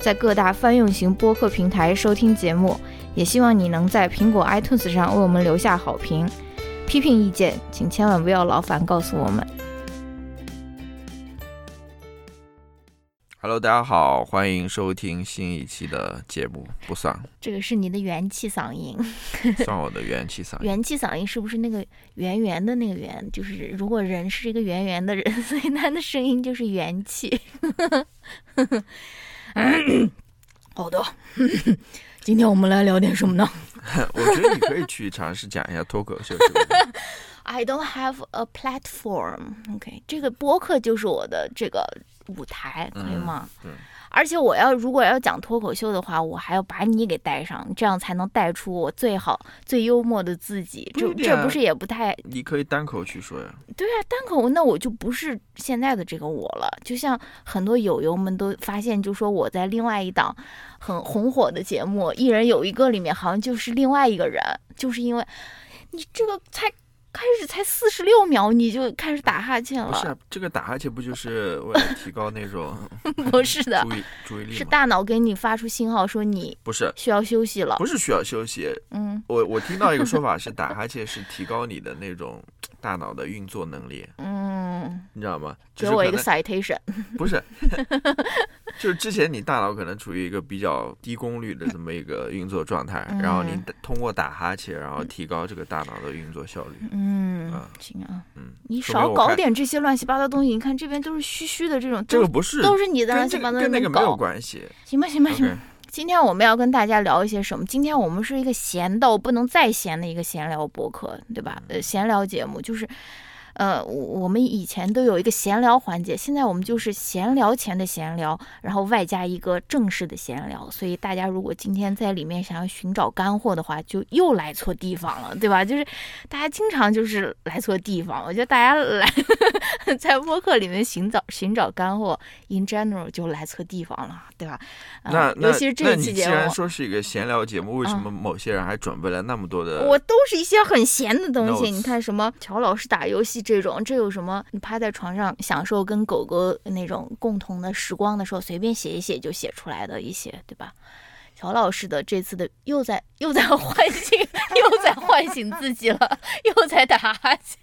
在各大泛用型播客平台收听节目。也希望你能在苹果 iTunes 上为我们留下好评。批评意见，请千万不要劳烦告诉我们。Hello，大家好，欢迎收听新一期的节目。不算这个是你的元气嗓音，算我的元气嗓音，元气嗓音是不是那个圆圆的那个圆？就是如果人是一个圆圆的人，所以他的声音就是元气。好的，今天我们来聊点什么呢 我觉得你可以去尝试讲一下脱口秀这个。I don't have a platform. OK，这个播客就是我的这个舞台，可以吗？嗯而且我要如果要讲脱口秀的话，我还要把你给带上，这样才能带出我最好、最幽默的自己。这这不是也不太你可以单口去说呀。对啊？单口那我就不是现在的这个我了。就像很多友友们都发现，就说我在另外一档很红火的节目《一人有一个》里面，好像就是另外一个人，就是因为你这个才开始才四十六秒，你就开始打哈欠了。不是啊这个打哈欠不就是 为了提高那种 不是的，注意注意力？是大脑给你发出信号说你不是，需要休息了。不是需要休息。嗯我我听到一个说法是打哈欠是提高你的那种大脑的运作能力，嗯，你知道吗？就给我一个 citation。不是，就是之前你大脑可能处于一个比较低功率的这么一个运作状态，然后你通过打哈欠，然后提高这个大脑的运作效率。嗯啊，行啊，嗯，你少搞点这些乱七八糟东西。你看这边都是虚虚的这种，这个不是都是你的乱七八糟跟那个没有。关系。行吧，行吧，行吧。今天我们要跟大家聊一些什么？今天我们是一个闲到不能再闲的一个闲聊博客，对吧？呃，闲聊节目就是，呃，我我们以前都有一个闲聊环节，现在我们就是闲聊前的闲聊，然后外加一个正式的闲聊。所以大家如果今天在里面想要寻找干货的话，就又来错地方了，对吧？就是大家经常就是来错地方，我觉得大家来 在播客里面寻找寻找干货，in general 就来错地方了，对吧？呃那那尤其是这一期节目，然说是一个闲聊节目，为什么某些人还准备了那么多的？我都是一些很闲的东西。你看什么乔老师打游戏这种，这有什么？你趴在床上享受跟狗狗那种共同的时光的时候，随便写一写就写出来的一些，对吧？乔老师的这次的又在又在唤醒，又在唤醒自己了，又在打哈欠。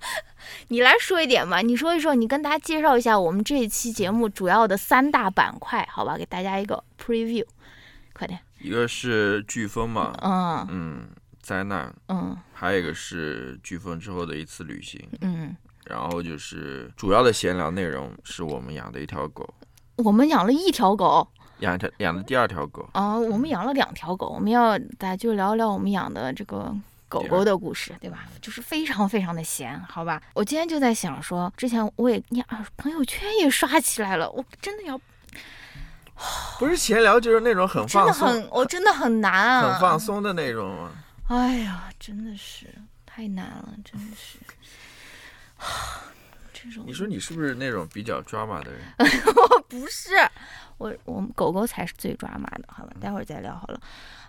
你来说一点吧，你说一说，你跟大家介绍一下我们这一期节目主要的三大板块，好吧？给大家一个 preview，快点。一个是飓风嘛，嗯嗯，灾难，嗯还有一个是飓风之后的一次旅行，嗯，然后就是主要的闲聊内容是我们养的一条狗，我们养了一条狗。养一条养的第二条狗，啊、我们养了两条狗，我们要大家就聊聊我们养的这个狗狗的故事，对吧？就是非常非常的闲，好吧？我今天就在想说，之前我也你啊，朋友圈也刷起来了，我真的要不是闲聊就是那种很真的放松、很，我真的很难啊，很放。松的那种嘛。哎呀，真的是太难了，真的是。这种你说你是不是那种比较 drama 的人？不是，我我们狗狗才是最抓马的，好吧？待会儿再聊好了。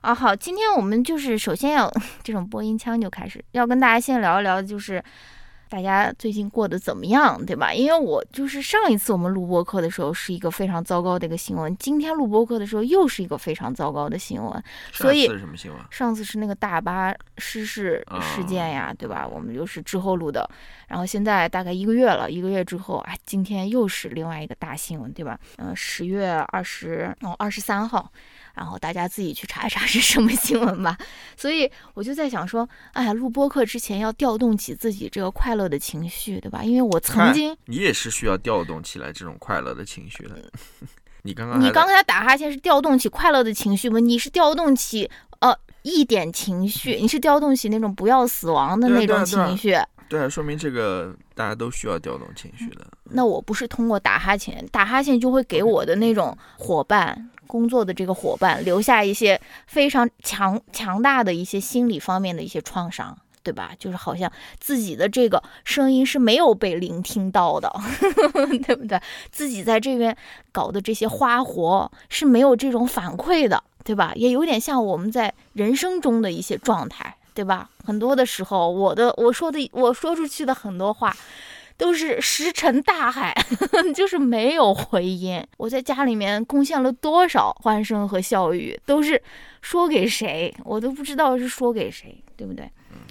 啊，好，今天我们就是首先要 这种播音腔就开始，要跟大家先聊一聊，就是大家最近过得怎么样，对吧？因为我就是上一次我们录播课的时候是一个非常糟糕的一个新闻，今天录播课的时候又是一个非常糟糕的新闻。所以上次是什么新闻？上次是那个大巴失事啊事件呀，对吧？我们就是之后录的，然后现在大概一个月了，一个月之后，哎，今天又是另外一个大新闻，对吧？嗯、十月二十哦二十三号，然后大家自己去查一查是什么新闻吧。所以我就在想说，哎呀，录播课之前要调动起自己这个快乐的情绪，对吧？因为我曾经，你也是需要调动起来这种快乐的情绪的。你刚刚你刚才打哈欠是调动起快乐的情绪吗？你是调动起呃一点情绪，你是调动起那种不要死亡的那种情绪。对啊，说明这个大家都需要调动情绪的。那我不是通过打哈欠，打哈欠就会给我的那种伙伴工作的这个伙伴留下一些非常强强大的一些心理方面的一些创伤。对吧？就是好像自己的这个声音是没有被聆听到的，对不对？自己在这边搞的这些花活是没有这种反馈的，对吧？也有点像我们在人生中的一些状态，对吧？很多的时候，我的我说的我说出去的很多话。都是石沉大海，就是没有回音。我在家里面贡献了多少欢声和笑语，都是说给谁，我都不知道是说给谁，对不对？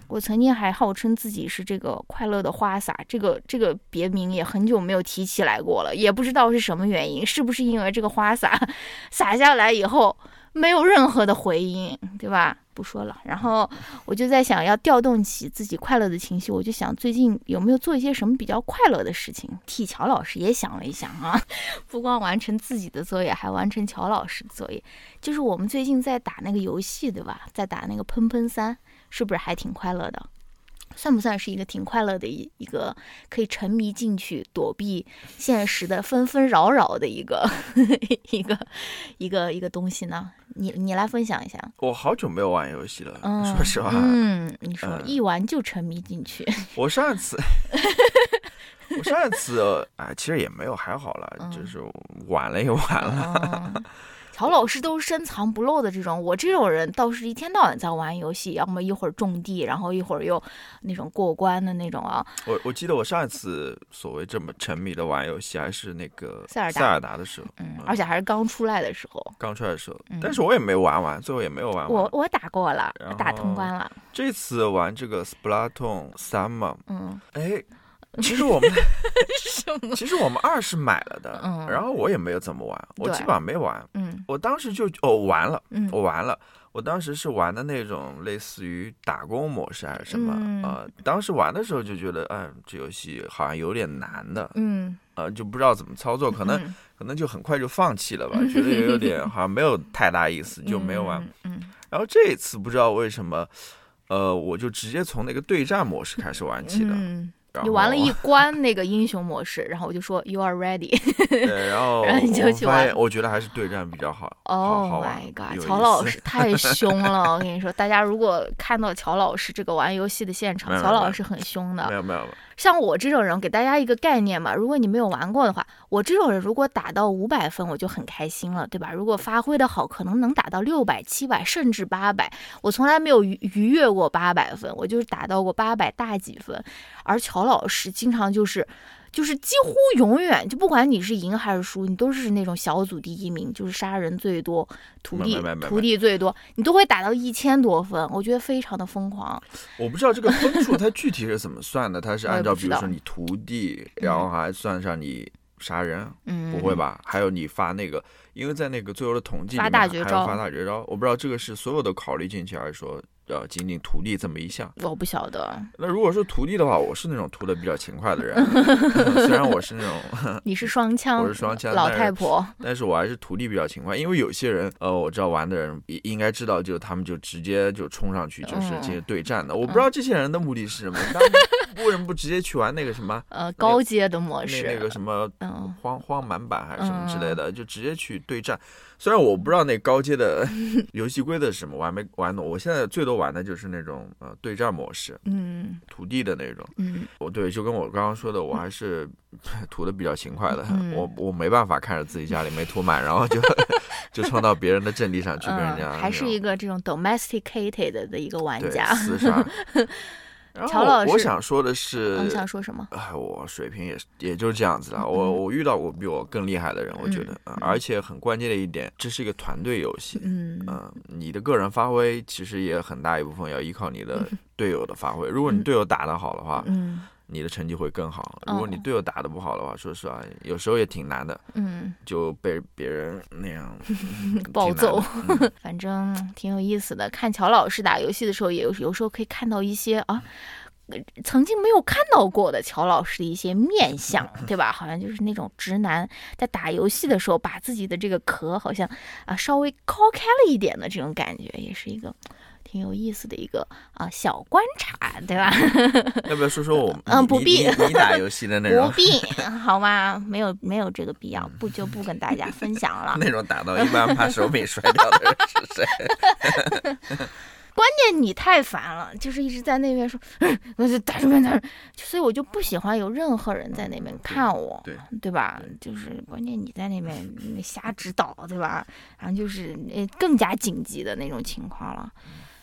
我曾经还号称自己是这个快乐的花洒，这个这个别名也很久没有提起来过了，也不知道是什么原因，是不是因为这个花洒 洒下来以后没有任何的回音，对吧？不说了，然后我就在想要调动起自己快乐的情绪，我就想最近有没有做一些什么比较快乐的事情。替乔老师也想了一想啊，不光完成自己的作业，还完成乔老师的作业。就是我们最近在打那个游戏，对吧？在打那个喷喷三，是不是还挺快乐的？算不算是一个挺快乐的一一个可以沉迷进去躲避现实的纷纷扰扰的一个 一个一个一个东西呢？你你来分享一下。我好久没有玩游戏了，嗯，说实话。嗯，你说一玩就沉迷进去。我上一次，我上一次，哎，其实也没有，还好了，就是玩了一玩了。乔老师都是深藏不露的这种，我这种人倒是一天到晚在玩游戏，要么一会儿种地，然后一会儿又那种过关的那种啊。我我记得我上一次所谓这么沉迷的玩游戏，还是那个塞尔塞尔达的时候，嗯，而且还是刚出来的时候。刚出来的时候，但是我也没玩完，最后也没有玩完。我我打过了，打通关了。这次玩这个 Splatoon 三嘛，嗯，哎。其实我们，其实我们二是买了的，然后我也没有怎么玩，我基本上没玩。嗯，我当时就哦玩了，我玩了，我当时是玩的那种类似于打工模式还是什么啊？当时玩的时候就觉得，哎，这游戏好像有点难的，嗯，呃，就不知道怎么操作，可能可能就很快就放弃了吧，觉得也有点好像没有太大意思，就没有玩。嗯，然后这一次不知道为什么，呃，我就直接从那个对战模式开始玩起的。你玩了一 关那个英雄模式，然后我就说 You are ready。对，然后然后你就去玩。我觉得还是对战比较好。Oh my god！乔老师太 凶了，我跟你说，大家如果看到乔老师这个玩游戏的现场，乔老师很凶的。没有没有。像我这种人，给大家一个概念嘛，如果你没有玩过的话，我这种人如果打到五百分，我就很开心了，对吧？如果发挥的好，可能能打到六百、七百，甚至八百。我从来没有逾逾越过八百分，我就是打到过八百大几分。而乔老师经常就是。就是几乎永远，就不管你是赢还是输，你都是那种小组第一名，就是杀人最多，徒弟徒弟最多，你都会打到一千多分，我觉得非常的疯狂。我不知道这个分数它具体是怎么算的，它是按照比如说你徒弟，然后还算上你杀人，嗯，不会吧？还有你发那个，因为在那个最后的统计里面还有发大绝招，我不知道这个是所有的考虑进去，还是说。呃，仅仅徒弟这么一项，我不晓得。那如果说徒弟的话，我是那种涂的比较勤快的人，虽然我是那种，你是双枪，我是双枪老太婆，但是我还是徒弟比较勤快，因为有些人，呃，我知道玩的人应应该知道，就他们就直接就冲上去就是进行对战的。我不知道这些人的目的是什么，为什么不直接去玩那个什么呃高阶的模式，那个什么荒荒蛮版还是什么之类的，就直接去对战。虽然我不知道那高阶的 游戏规则是什么，我还没玩懂。我现在最多玩的就是那种呃对战模式，嗯，土地的那种，嗯，我对，就跟我刚刚说的，我还是 涂的比较勤快的，我我没办法看着自己家里没涂满，然后就 就冲到别人的阵地上去跟人家，还是一个这种 domesticated 的一个玩家，厮杀。乔老师，我想说的是，你想说什么？哎，我水平也是，也就是这样子的。我我遇到过比我更厉害的人，我觉得，而且很关键的一点，这是一个团队游戏。嗯嗯，你的个人发挥其实也很大一部分要依靠你的队友的发挥。如果你队友打得好的话，嗯。你的成绩会更好。如果你队友打的不好的话，说实话，有时候也挺难的。嗯，就被别人那样 暴揍，反正挺有意思的。看乔老师打游戏的时候，也有有时候可以看到一些啊，曾经没有看到过的乔老师的一些面相，对吧？好像就是那种直男在打游戏的时候，把自己的这个壳好像啊稍微抠开了一点的这种感觉，也是一个。挺有意思的一个啊小观察，对吧？要不要说说我们？嗯不必你打游戏的内不，必，好吗？没有没有这个必要，不就不跟大家分享了。那种打到一半怕手柄摔掉的人是谁？关键你太烦了，就是一直在那边说，嗯我就打什么打什么，所以我就不喜欢有任何人在那边看我，对对吧？就是关键你在那边瞎指导，对吧？然后就是呃更加紧急的那种情况了。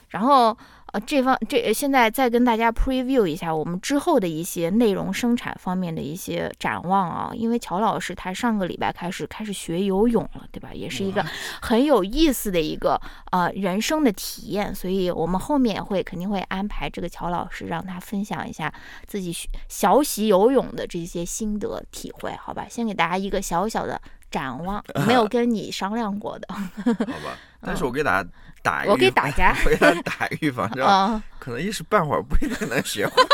然后呃这方这现在再跟大家 preview 一下我们之后的一些内容生产方面的一些展望啊，因为乔老师他上个礼拜开始开始学游泳了，对吧？也是一个很有意思的一个呃人生的体验，所以我们后面会肯定会安排这个乔老师让他分享一下自己学学习游泳的这些心得体会，好吧？先给大家一个小小的展望，没有 跟你商量过的，好吧，但是我给大家我给大家我给大家打预防针，啊、可能一时半会儿不一定能学会。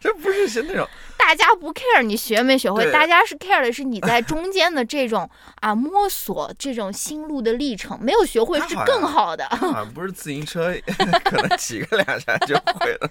这不是是那种大家不 care 你学没学会，大家是 care 的是你在中间的这种啊摸索这种心路的历程，没有学会是更好的。好像不是自行车，可能骑个两下就会了，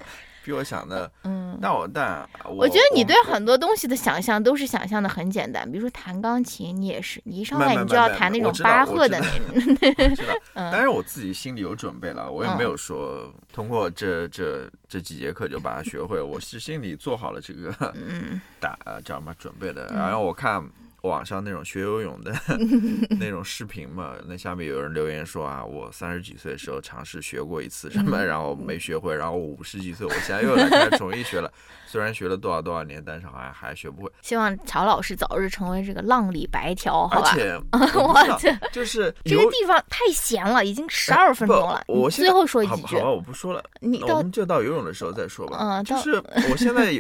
比我想的。嗯，那我但我我觉得你对很多东西的想象都是想象的很简单，比如说弹钢琴，你也是，你一上来你就要弹那种巴赫的那种。我知道，嗯当然我自己心里有准备了，我也嗯没有说通过这这这几节课就把它学会，我是心里做好了这个嗯 打呃叫什么准备的。嗯然后我看网上那种学游泳的 那种视频嘛，那下面有人留言说啊，我三十几岁的时候尝试学过一次什么，嗯 然后没学会，然后我五十几岁，我现在又来开始重新学了。虽然学了多少多少年，但是好像还学不会。希望乔老师早日成为这个浪里白条，好吧？而且我我不知道这就是这个地方太闲了，已经十二分钟了。我最后说一句好吧我不说了。你我们就到游泳的时候再说吧。嗯就是我现在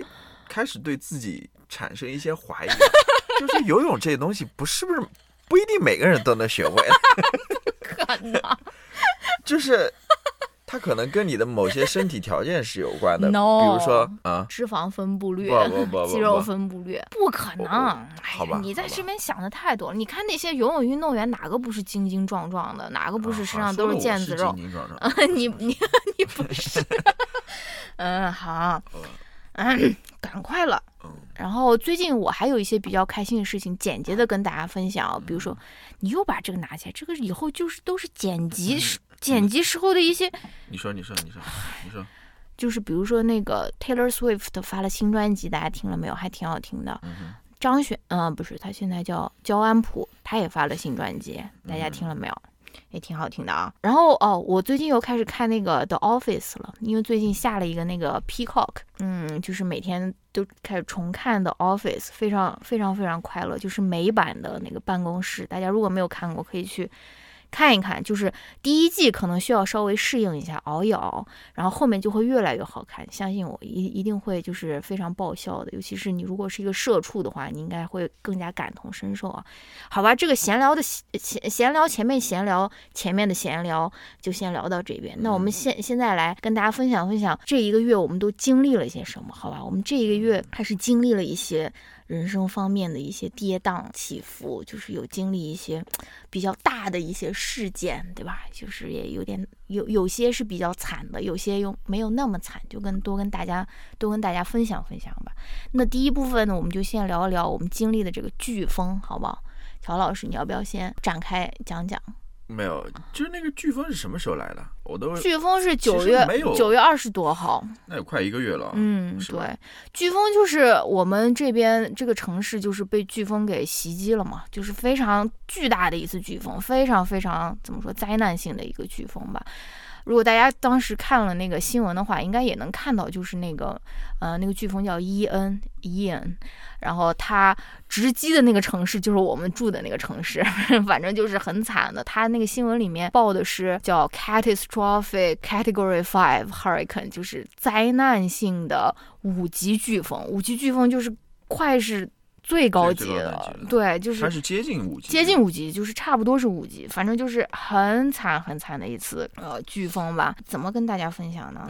开始对自己产生一些怀疑，就是游泳这东西不是不是不一定每个人都能学会，可能就是它可能跟你的某些身体条件是有关的，No 比如说啊。脂肪分布率不不不不、肌肉分布率，不可能。哎好吧呀，你在这边想的太多了。你看那些游泳运动员，哪个不是精精壮壮的？哪个不是啊身上都是腱子肉？精精壮 壮。你你你不是？嗯，好，嗯嗯，赶快了。嗯然后最近我还有一些比较开心的事情，简洁的跟大家分享。比如说，你又把这个拿起来，这个以后就是都是剪辑时剪辑时候的一些，你说，你说，你说，你说，就是比如说那个 Taylor Swift 发了新专辑，大家听了没有？还挺好听的。嗯，张悬，嗯、不是，他现在叫焦安普，他也发了新专辑，大家听了没有？也挺好听的啊。然后哦，我最近又开始看那个 The Office 了，因为最近下了一个那个 Peacock，嗯，就是每天都开始重看 The Office，非常非常非常快乐，就是美版的那个办公室，大家如果没有看过，可以去。看一看，就是第一季可能需要稍微适应一下，熬一熬，然后后面就会越来越好看。相信我，一一定会就是非常爆笑的。尤其是你如果是一个社畜的话，你应该会更加感同身受啊。好吧，这个闲聊的闲闲聊前面闲聊前面的闲聊就先聊到这边。那我们现现在来跟大家分享分享这一个月我们都经历了一些什么，好吧？我们这一个月还是经历了一些人生方面的一些跌宕起伏，就是有经历一些比较大的一些事件，对吧？就是也有点有有些是比较惨的，有些又没有那么惨，就跟多跟大家多跟大家分享分享吧。那第一部分呢，我们就先聊一聊我们经历的这个飓风，好不好？乔老师，你要不要先展开讲讲？没有，就是那个飓风是什么时候来的？我都飓风是其九月九月二十多号，那有快一个月了。嗯，对，飓风就是我们这边这个城市就是被飓风给袭击了嘛，就是非常巨大的一次飓风，非常非常怎么说灾难性的一个飓风吧。如果大家当时看了那个新闻的话，应该也能看到，就是那个呃那个飓风叫伊恩伊恩，然后它直击的那个城市就是我们住的那个城市，反正就是很惨的。它那个新闻里面报的是叫 catastrophic category five hurricane，就是灾难性的五级飓风。五级飓风就是快是最高级的对，就是它是接近五级，接近五级，就是差不多是五级，反正就是很惨很惨的一次呃飓风吧。怎么跟大家分享呢。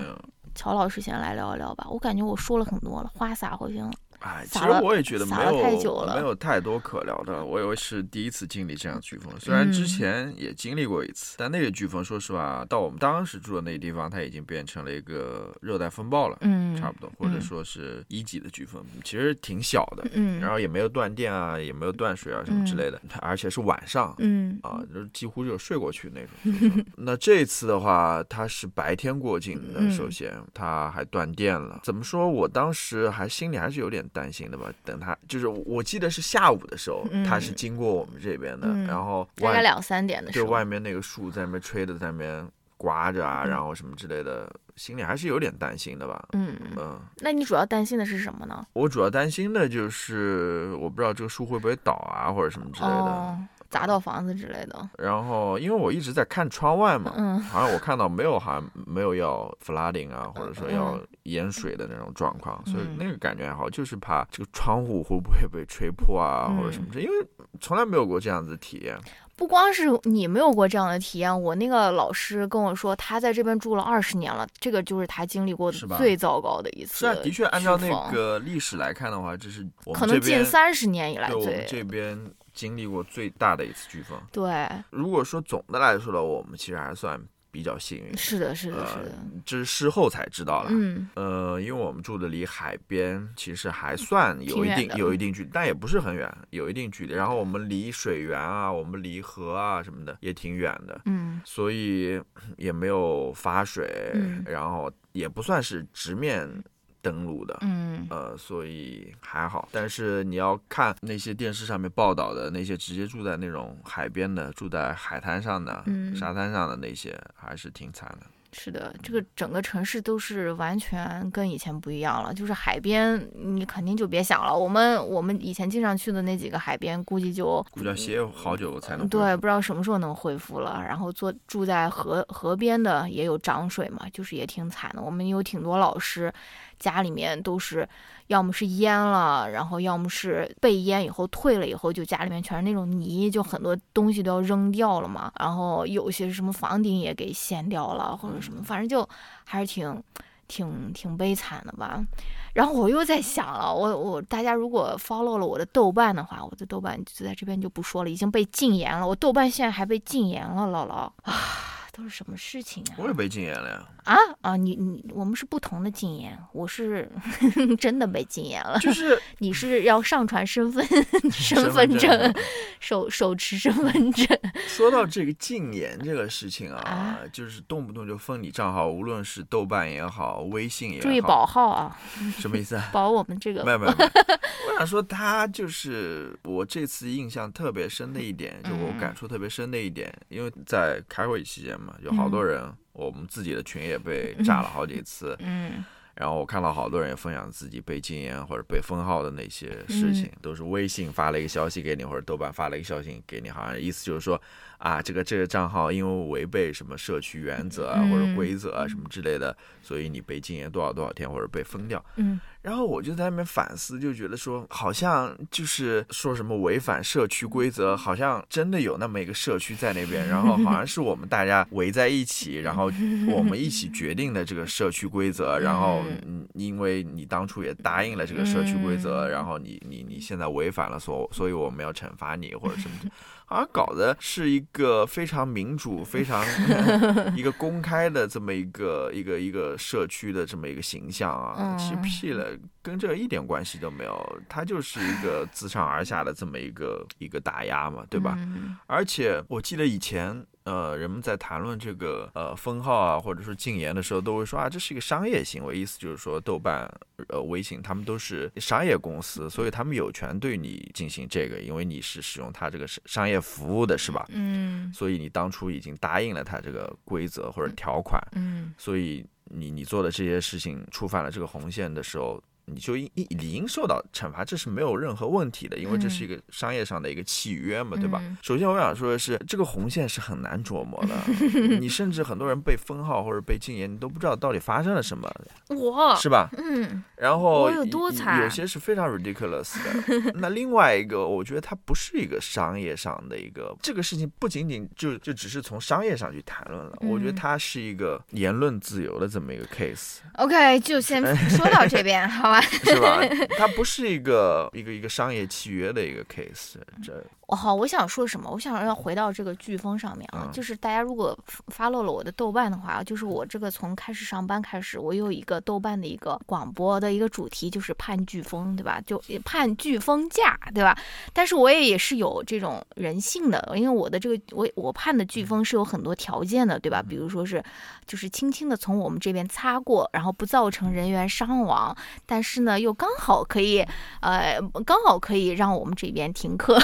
乔老师先来聊一聊吧。我感觉我说了很多了，花洒好像哎，其实我也觉得没有太久了没有太多可聊的。我以为是第一次经历这样飓风，虽然之嗯前也经历过一次，但那个飓风说实话，到我们当时住的那个地方，它已经变成了一个热带风暴了，嗯，差不多，或者嗯说是一级的飓风，其实挺小的。嗯，然后也没有断电啊，也没有断水啊什么之类的，而且是晚上。嗯啊，就是几乎就睡过去那种。那这次的话，它是白天过境的，嗯首先它还断电了。怎么说？我当时还心里还是有点担心的吧。等他就是我记得是下午的时候，嗯它是经过我们这边的，嗯然后外大概两三点的时候，就外面那个树在那边吹的，在那边刮着啊，嗯然后什么之类的，心里还是有点担心的吧。嗯，嗯，那你主要担心的是什么呢？我主要担心的就是我不知道这个树会不会倒啊，或者什么之类的。哦，砸到房子之类的。然后因为我一直在看窗外嘛，嗯好像我看到没有，好像没有要 flooding 啊，或者说要嗯淹水的那种状况，所以嗯那个感觉还好，就是怕这个窗户会不会被吹破啊，嗯或者什么之，因为从来没有过这样子体验。不光是你没有过这样的体验，我那个老师跟我说，他在这边住了二十年了，这个就是他经历过最糟糕的一次。是啊，的确按照那个历史来看的话，这是我可能近三十年以来对我们最这边经历过最大的一次飓风。对，如果说总的来说呢，我们其实还算比较幸运，是的，是的，呃是的，这是事后才知道了。嗯。呃，因为我们住的离海边其实还算有一定有一定距离，但也不是很远，有一定距离。然后我们离水源啊，我们离河啊什么的也挺远的，嗯。所以也没有发水，嗯。然后也不算是直面登陆的。嗯呃，所以还好，但是你要看那些电视上面报道的那些直接住在那种海边的、住在海滩上的、嗯沙滩上的那些，还是挺惨的。是的，这个整个城市都是完全跟以前不一样了。就是海边，你肯定就别想了。我们我们以前经常去的那几个海边，估计就估计要歇好久才能对，不知道什么时候能恢复了。然后坐住在河河边的也有涨水嘛，就是也挺惨的。我们有挺多老师家里面都是要么是淹了，然后要么是被淹以后退了以后，就家里面全是那种泥，就很多东西都要扔掉了嘛。然后有些什么房顶也给掀掉了，或者什么，反正就还是挺。挺挺悲惨的吧，然后我又在想了，我我大家如果 follow 了我的豆瓣的话，我的豆瓣就在这边就不说了，已经被禁言了。我豆瓣现在还被禁言了，姥姥啊，都是什么事情啊？我也被禁言了呀。啊啊！你你我们是不同的禁言，我是 真的被禁言了。就是 你是要上传身份身份份证证，手手持身份证。说到这个禁言这个事情啊啊，就是动不动就封你账号，无论是豆瓣也好，微信也好，注意保号啊，什么意思啊？保我们这个没有没有，我想说他就是我这次印象特别深的一点，就我嗯感触特别深的一点，因为在开会期间嘛，有好多人，我们自己的群也被炸了好几次，嗯。然后我看到好多人也分享自己被禁言或者被封号的那些事情，都是微信发了一个消息给你，或者豆瓣发了一个消息给你，好像意思就是说啊，这个这个账号因为违背什么社区原则啊、嗯或者规则啊什么之类的，所以你被禁言多少多少天或者被封掉。嗯。然后我就在那边反思，就觉得说，好像就是说什么违反社区规则，好像真的有那么一个社区在那边，然后好像是我们大家围在一起，然后我们一起决定的这个社区规则，然后嗯，因为你当初也答应了这个社区规则，嗯。然后你你你现在违反了，所所以我们要惩罚你或者什么的。好像搞的是一个非常民主、非常 一个公开的这么一个一个一个社区的这么一个形象啊，其实嗯屁了，跟这一点关系都没有。它就是一个自上而下的这么一个一个打压嘛，对吧？嗯而且我记得以前。呃，人们在谈论这个呃封号啊，或者说禁言的时候，都会说啊，这是一个商业行为，意思就是说，豆瓣、呃、微信他们都是商业公司，所以他们有权对你进行这个，因为你是使用它这个商商业服务的，是吧？嗯。所以你当初已经答应了他这个规则或者条款，嗯。所以你你做的这些事情触犯了这个红线的时候，你就应理应受到惩罚，这是没有任何问题的，因为这是一个商业上的一个契约嘛，对吧嗯？首先我想说的是，这个红线是很难琢磨的，你甚至很多人被封号或者被禁言，你都不知道到底发生了什么，我是吧？嗯然后我有多惨有些是非常 ridiculous 的。那另外一个，我觉得它不是一个商业上的一个这个事情，不仅仅就就只是从商业上去谈论了，我觉得嗯它是一个言论自由的这么一个 case。，OK，就先说到这边，好吧？万，是吧？它不是一个一个一个商业契约的一个 case，这哦，好，我想说什么？我想要回到这个飓风上面啊，嗯就是大家如果发漏了我的豆瓣的话，就是我这个从开始上班开始，我有一个豆瓣的一个广播的一个主题，就是盼飓风，对吧？就盼飓风假，对吧？但是我也也是有这种人性的，因为我的这个我我盼的飓风是有很多条件的，对吧？比如说是就是轻轻的从我们这边擦过，然后不造成人员伤亡，但是呢又刚好可以呃刚好可以让我们这边停课。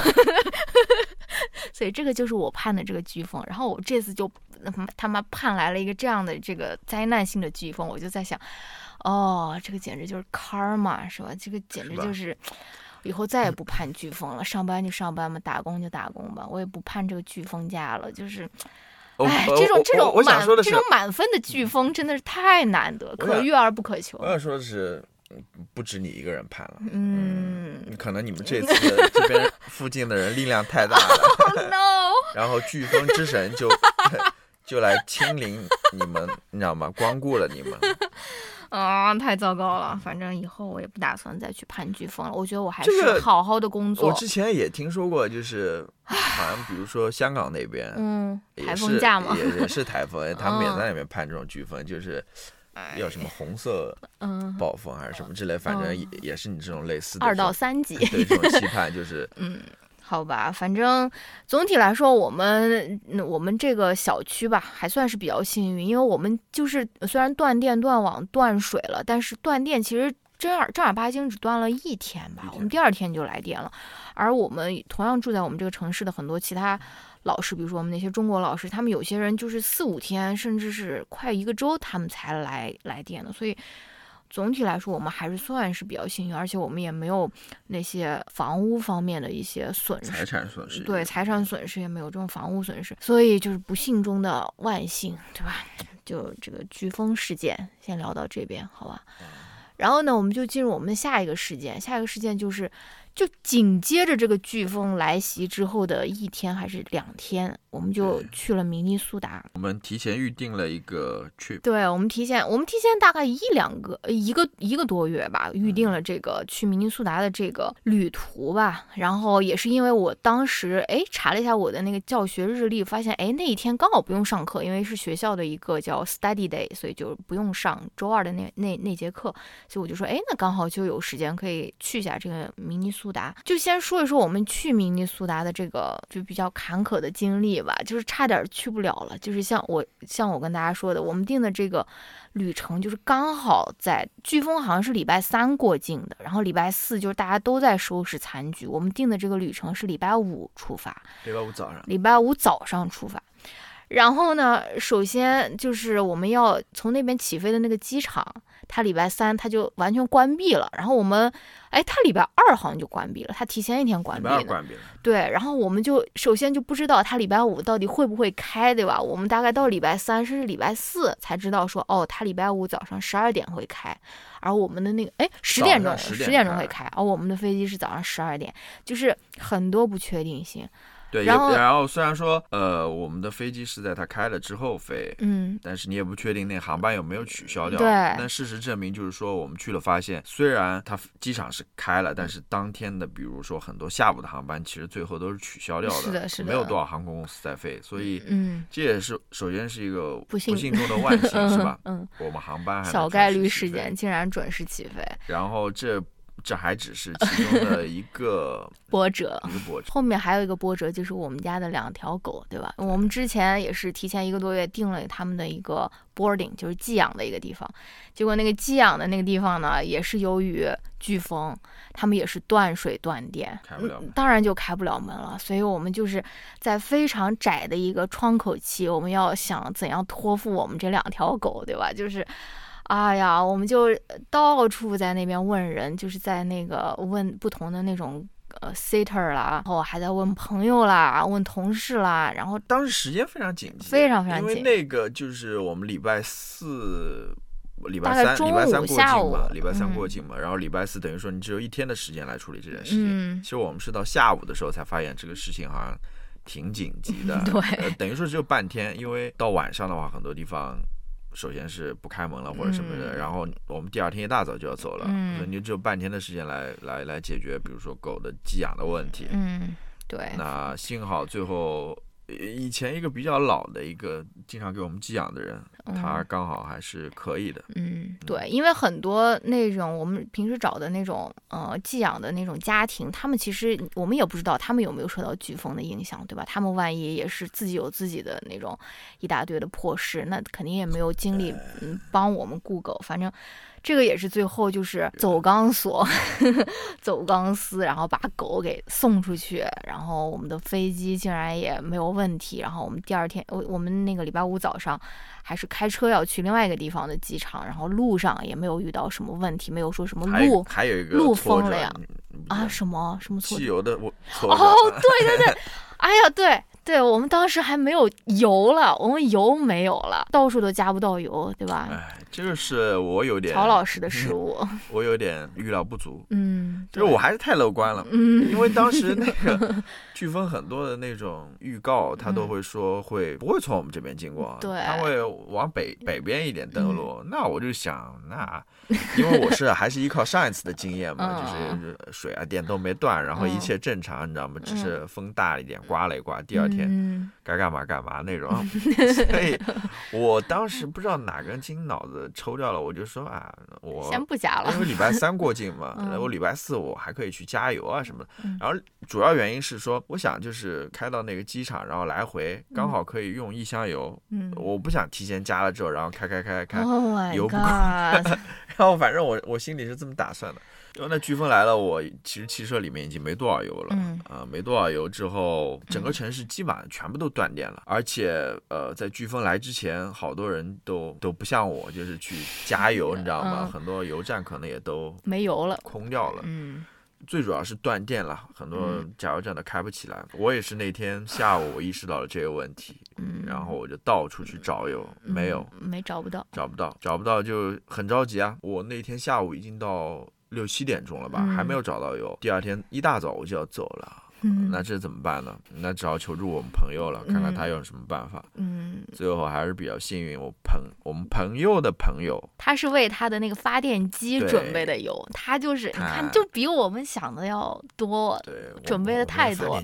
所以这个就是我盼的这个飓风，然后我这次就嗯他妈盼来了一个这样的这个灾难性的飓风，我就在想，哦，这个简直就是 karma 是吧？这个简直就是。以后再也不盼飓风了，上班就上班嘛，打工就打工吧，我也不盼这个飓风假了。就是，哎，这种这种满这种，满分的飓风真的是太难得，可遇而不可求我。想说的是，嗯不止你一个人判了。嗯可能你们这次这边附近的人力量太大了，，Oh no！然后飓风之神就就来亲临你们，你知道吗？光顾了你们。啊，太糟糕了！反正以后我也不打算再去判飓风了。我觉得我还是好好的工作。我之前也听说过，就是好像比如说香港那边。嗯，台风假嘛，也也是台风，他们也嗯在那边判这种飓风，就是要什么红色嗯，暴风还是什么之类，反正嗯也也是你这种类似的二到三级。对这种期盼，就是 嗯，好吧，反正总体来说，我们嗯我们这个小区吧，还算是比较幸运，因为我们就是虽然断电、断网、断水了，但是断电其实正儿正儿八经只断了一天吧，天我们第二天就来电了。而我们同样住在我们这个城市的很多其他老师，比如说我们那些中国老师，他们有些人就是四五天，甚至是快一个周，他们才来来电的，所以。总体来说，我们还是算是比较幸运，而且我们也没有那些房屋方面的一些损失，财产损失。对财产损失也没有这种房屋损失，所以就是不幸中的万幸，对吧？就这个飓风事件，先聊到这边，好吧？然后呢，我们就进入我们的下一个事件，下一个事件就是，就紧接着这个飓风来袭之后的一天还是两天，我们就去了明尼苏达。我们提前预定了一个 trip，对我们提前，我们提前大概一两个呃一个一个多月吧，预定了这个去明尼苏达的这个旅途吧。然后也是因为我当时哎查了一下我的那个教学日历，发现哎那一天刚好不用上课，因为是学校的一个叫 study day，所以就不用上周二的那那那节课，所以我就说哎那刚好就有时间可以去一下这个明尼苏达。就先说一说我们去明尼苏达的这个就比较坎坷的经历吧，就是差点去不了了，就是像我像我跟大家说的，我们定的这个旅程就是刚好在飓风好像是礼拜三过境的，然后礼拜四就是大家都在收拾残局，我们定的这个旅程是礼拜五出发，礼拜五早上。礼拜五早上出发。然后呢，首先就是我们要从那边起飞的那个机场，它礼拜三他就完全关闭了。然后我们，哎，他礼拜二好像就关闭了，他提前一天关闭的。关闭了，对，然后我们就首先就不知道他礼拜五到底会不会开，对吧？我们大概到礼拜三甚至礼拜四才知道说，哦，他礼拜五早上十二点会开，而我们的那个哎十点钟早上10十点点钟会开，而我们的飞机是早上十二点，就是很多不确定性。对，然后然后虽然说呃我们的飞机是在它开了之后飞，嗯，但是你也不确定那航班有没有取消掉。对但事实证明，就是说我们去了，发现虽然它机场是开了，但是当天的，比如说很多下午的航班，其实最后都是取消掉是的是的没有多少航空公司在飞，所以嗯，这也是首先是一个不幸中的万幸，是吧？嗯，我们航班还能小概率事件，竟然准时起飞，然后这这还只是其中的 一个波折。一个波折。后面还有一个波折，就是我们家的两条狗，对吧？我们之前也是提前一个多月订了他们的一个 boarding，就是寄养的一个地方。结果那个寄养的那个地方呢，也是由于飓风，他们也是断水断电，开不了嗯当然就开不了门了。所以我们就是在非常窄的一个窗口期，我们要想怎样托付我们这两条狗，对吧？就是。哎呀，我们就到处在那边问人，就是在那个问不同的那种呃 sitter 啦，然后还在问朋友啦，问同事啦，然后当时时间非常紧急，非常非常因为紧那个就是我们礼拜四。礼拜三，礼拜三过境嘛，礼拜三嗯过境嘛，然后礼拜四等于说你只有一天的时间来处理这件事情。嗯其实我们是到下午的时候才发现这个事情好像挺紧急的，对呃，等于说只有半天，因为到晚上的话，很多地方首先是不开门了或者什么的，嗯然后我们第二天一大早就要走了，嗯所以你只有半天的时间来来来解决，比如说狗的寄养的问题。嗯，对，那幸好最后。呃以前一个比较老的一个经常给我们寄养的人，他嗯刚好还是可以的。嗯，对，因为很多那种我们平时找的那种呃寄养的那种家庭，他们其实我们也不知道他们有没有受到飓风的影响，对吧？他们万一也是自己有自己的那种一大堆的破事，那肯定也没有精力嗯帮我们雇狗，反正。这个也是最后就是走钢索，走钢丝，然后把狗给送出去，然后我们的飞机竟然也没有问题，然后我们第二天，我我们那个礼拜五早上还是开车要去另外一个地方的机场，然后路上也没有遇到什么问题，没有说什么路还有一个路封了呀啊什么？什么错汽油的我。哦，对对对，哎呀，对对，我们当时还没有油了，我们油没有了，到处都加不到油，对吧？哎，这个是我有点，曹老师的失误，我有点预料不足，嗯，就是我还是太乐观了。嗯因为当时那 个飓风很多的那种预告，他都会说会不会从我们这边经过，嗯对他会往北北边一点登陆。那我就想，那因为我是 还是依靠上一次的经验嘛，嗯就是水啊电都没断，然后一嗯切正常，你知道吗？只是风大一点，刮了一刮，第二天嗯该干嘛干嘛那种。所以我当时不知道哪根筋脑子抽掉了，我就说啊，我先不加了因，为礼拜三过境嘛，嗯然后礼拜四我还可以去加油啊什么的嗯。然后主要原因是说，我想就是开到那个机场，然后来回刚好可以用一箱油，嗯我不想提前加了之后，然后开开开开，，Oh 油不够 然后反正我我心里是这么打算的。然后那飓风来了，我其实汽车里面已经没多少油了，嗯啊、没多少油之后，整个城市基本上全部都断电了，而且呃，在飓风来之前，好多人都都不像我，就是去加油，你知道吗？嗯很多油站可能也都没油了，空掉了，嗯最主要是断电了，很多加油站都开不起来。我也是那天下午我意识到了这个问题，嗯，然后我就到处去找油，没有，嗯没找不到，找不到，找不到就很着急啊！我那天下午已经到六七点钟了吧，嗯还没有找到油。第二天一大早我就要走了，嗯那这怎么办呢？那只好求助我们朋友了，看看他有什么办法。嗯，最后还是比较幸运，我朋我们朋友的朋友，他是为他的那个发电机准备的油，他就是你看看就比我们想的要多，对，准备的太多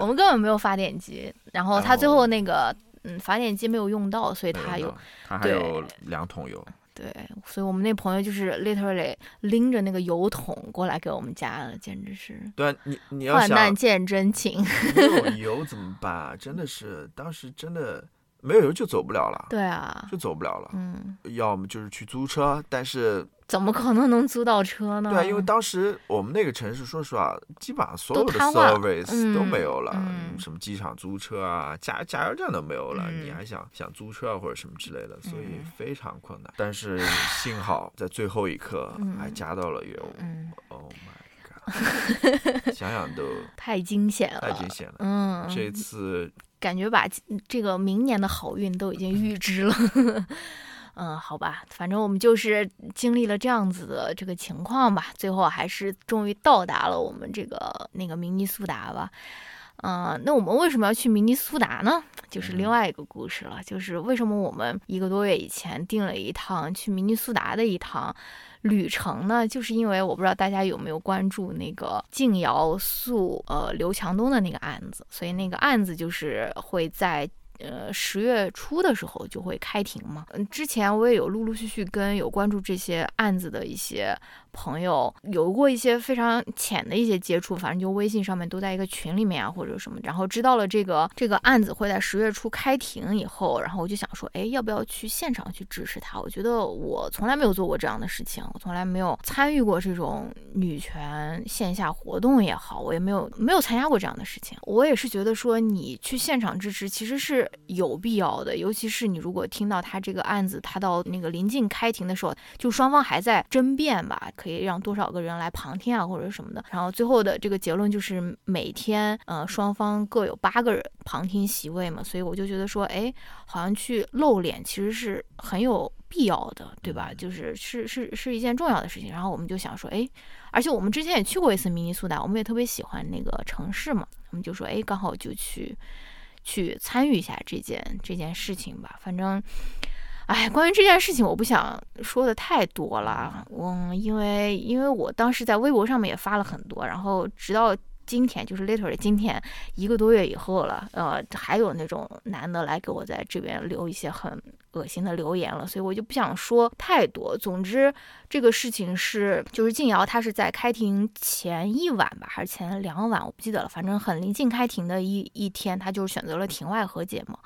我们根本没有发电机，然后他最后后那个嗯发电机没有用到，所以他有他还有两桶油。对，所以我们那朋友就是 literally 拎着那个油桶过来给我们加了，简直是对啊，你你要患难见真情。没有 油怎么办啊？真的是当时真的没有油就走不了了，对啊，就走不了了。嗯，要么就是去租车，但是 怎么可能能租到车呢？对啊，因为当时我们那个城市，说实话，基本上所有的 service 嗯都没有了，嗯什么机场租车啊、加加油站都没有了，嗯你还想想租车啊或者什么之类的，所以嗯非常困难。但是幸好在最后一刻嗯还加到了油、嗯，o h my god，想想都太惊险了，太惊险了。嗯，这次感觉把这个明年的好运都已经预知了。嗯，好吧，反正我们就是经历了这样子的这个情况吧，最后还是终于到达了我们这个那个明尼苏达吧。嗯、那我们为什么要去明尼苏达呢？就是另外一个故事了，就是为什么我们一个多月以前订了一趟去明尼苏达的一趟旅程呢？就是因为我不知道大家有没有关注那个静瑶诉呃刘强东的那个案子，所以那个案子就是会在。呃，十月初的时候就会开庭嘛。嗯，之前我也有陆陆续续跟有关注这些案子的一些朋友有过一些非常浅的一些接触，反正就微信上面都在一个群里面啊或者什么，然后知道了这个这个案子会在十月初开庭以后，然后我就想说，哎，要不要去现场去支持他？我觉得我从来没有做过这样的事情，我从来没有参与过这种女权线下活动也好，我也没有没有参加过这样的事情。我也是觉得说，你去现场支持其实是有必要的，尤其是你如果听到他这个案子，他到那个临近开庭的时候，就双方还在争辩吧，可以让多少个人来旁听啊，或者什么的。然后最后的这个结论就是每天呃双方各有八个人旁听席位嘛，所以我就觉得说，哎，好像去露脸其实是很有必要的，对吧？就是是是是一件重要的事情。然后我们就想说，哎，而且我们之前也去过一次明尼苏达，我们也特别喜欢那个城市嘛，我们就说，哎，刚好就去去参与一下这件这件事情吧。反正，哎，关于这件事情，我不想说的太多了。嗯，因为因为我当时在微博上面也发了很多，然后直到今天，就是 literally 今天一个多月以后了，呃，还有那种男的来给我在这边留一些很恶心的留言了，所以我就不想说太多。总之，这个事情是，就是静瑶她是在开庭前一晚吧，还是前两晚，我不记得了，反正很临近开庭的一一天，她就选择了庭外和解嘛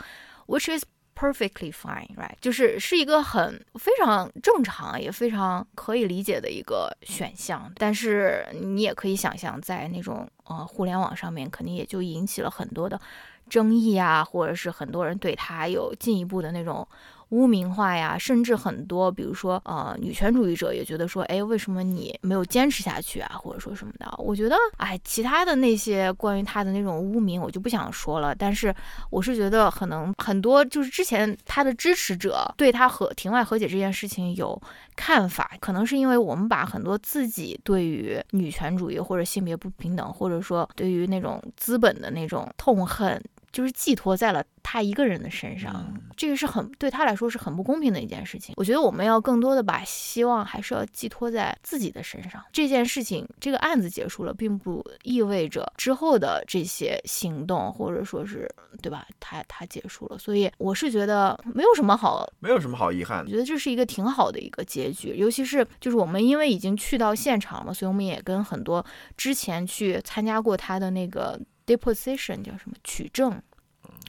，which is。Perfectly fine, right？就是是一个很非常正常，也非常可以理解的一个选项。但是你也可以想象，在那种呃互联网上面，肯定也就引起了很多的争议啊，或者是很多人对他有进一步的那种。污名化呀，甚至很多，比如说，呃，女权主义者也觉得说，哎，为什么你没有坚持下去啊，或者说什么的？我觉得，哎，其他的那些关于他的那种污名，我就不想说了。但是，我是觉得，可能很多就是之前他的支持者对他和庭外和解这件事情有看法，可能是因为我们把很多自己对于女权主义或者性别不平等，或者说对于那种资本的那种痛恨。就是寄托在了他一个人的身上，这个是很对他来说是很不公平的一件事情。我觉得我们要更多的把希望还是要寄托在自己的身上。这件事情，这个案子结束了，并不意味着之后的这些行动或者说是对吧？他他结束了，所以我是觉得没有什么好，没有什么好遗憾。我觉得这是一个挺好的一个结局，尤其是就是我们因为已经去到现场了，所以我们也跟很多之前去参加过他的那个。Deposition 叫什么取证，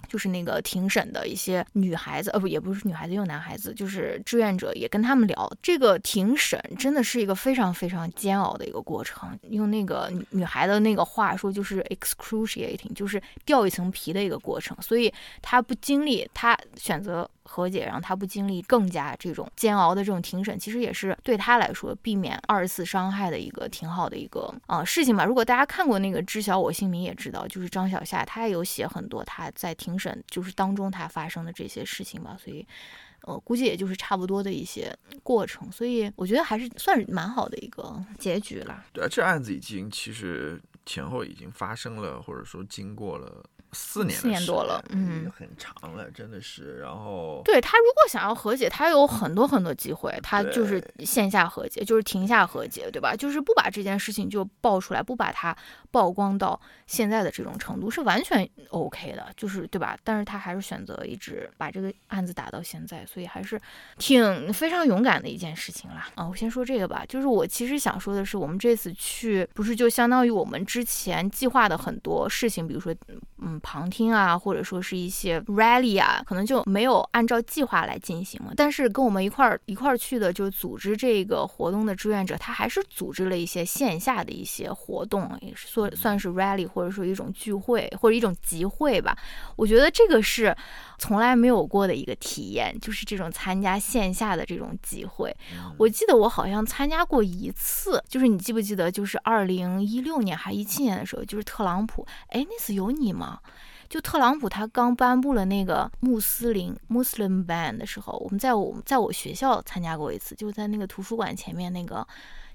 就是那个庭审的一些女孩子，呃不也不是女孩子，有男孩子，就是志愿者也跟他们聊。这个庭审真的是一个非常非常煎熬的一个过程，用那个女孩的那个话说，就是 excruciating，就是掉一层皮的一个过程。所以她不经历，她选择。和解，让他不经历更加这种煎熬的这种庭审，其实也是对他来说避免二次伤害的一个挺好的一个啊事情吧。如果大家看过那个《知晓我姓名》，也知道，就是张小夏，他也有写很多他在庭审就是当中他发生的这些事情吧。所以，呃，估计也就是差不多的一些过程。所以我觉得还是算是蛮好的一个结局了。对啊，这案子已经其实前后已经发生了，或者说经过了。四年，四年多了，嗯，很长了，真的是。然后，对他如果想要和解，他有很多很多机会，他就是线下和解，就是停下和解，对吧？就是不把这件事情就爆出来，不把它曝光到现在的这种程度，是完全 OK 的，就是对吧？但是他还是选择一直把这个案子打到现在，所以还是挺非常勇敢的一件事情啦。啊，我先说这个吧，就是我其实想说的是，我们这次去不是就相当于我们之前计划的很多事情，比如说，嗯。旁听啊，或者说是一些 rally 啊，可能就没有按照计划来进行了。但是跟我们一块儿一块儿去的，就组织这个活动的志愿者，他还是组织了一些线下的一些活动，也是说算是 rally，或者说一种聚会或者一种集会吧。我觉得这个是从来没有过的一个体验，就是这种参加线下的这种集会。我记得我好像参加过一次，就是你记不记得，就是二零一六年还一七年的时候，就是特朗普，哎，那次有你吗？就特朗普他刚颁布了那个穆斯林 Muslim ban 的时候，我们在我在我学校参加过一次，就在那个图书馆前面那个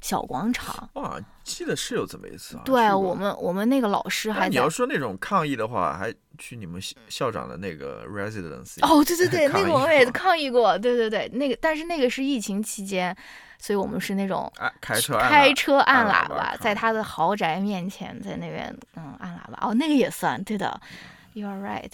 小广场。啊，记得是有这么一次啊。对我们，我们那个老师还。你要说那种抗议的话，还去你们校长的那个 residence。哦，对对对，那个我们也抗议过。对对对，那个但是那个是疫情期间，所以我们是那种开车开车按喇叭，在他的豪宅面前，在那边嗯按喇叭。哦，那个也算对的。You are right，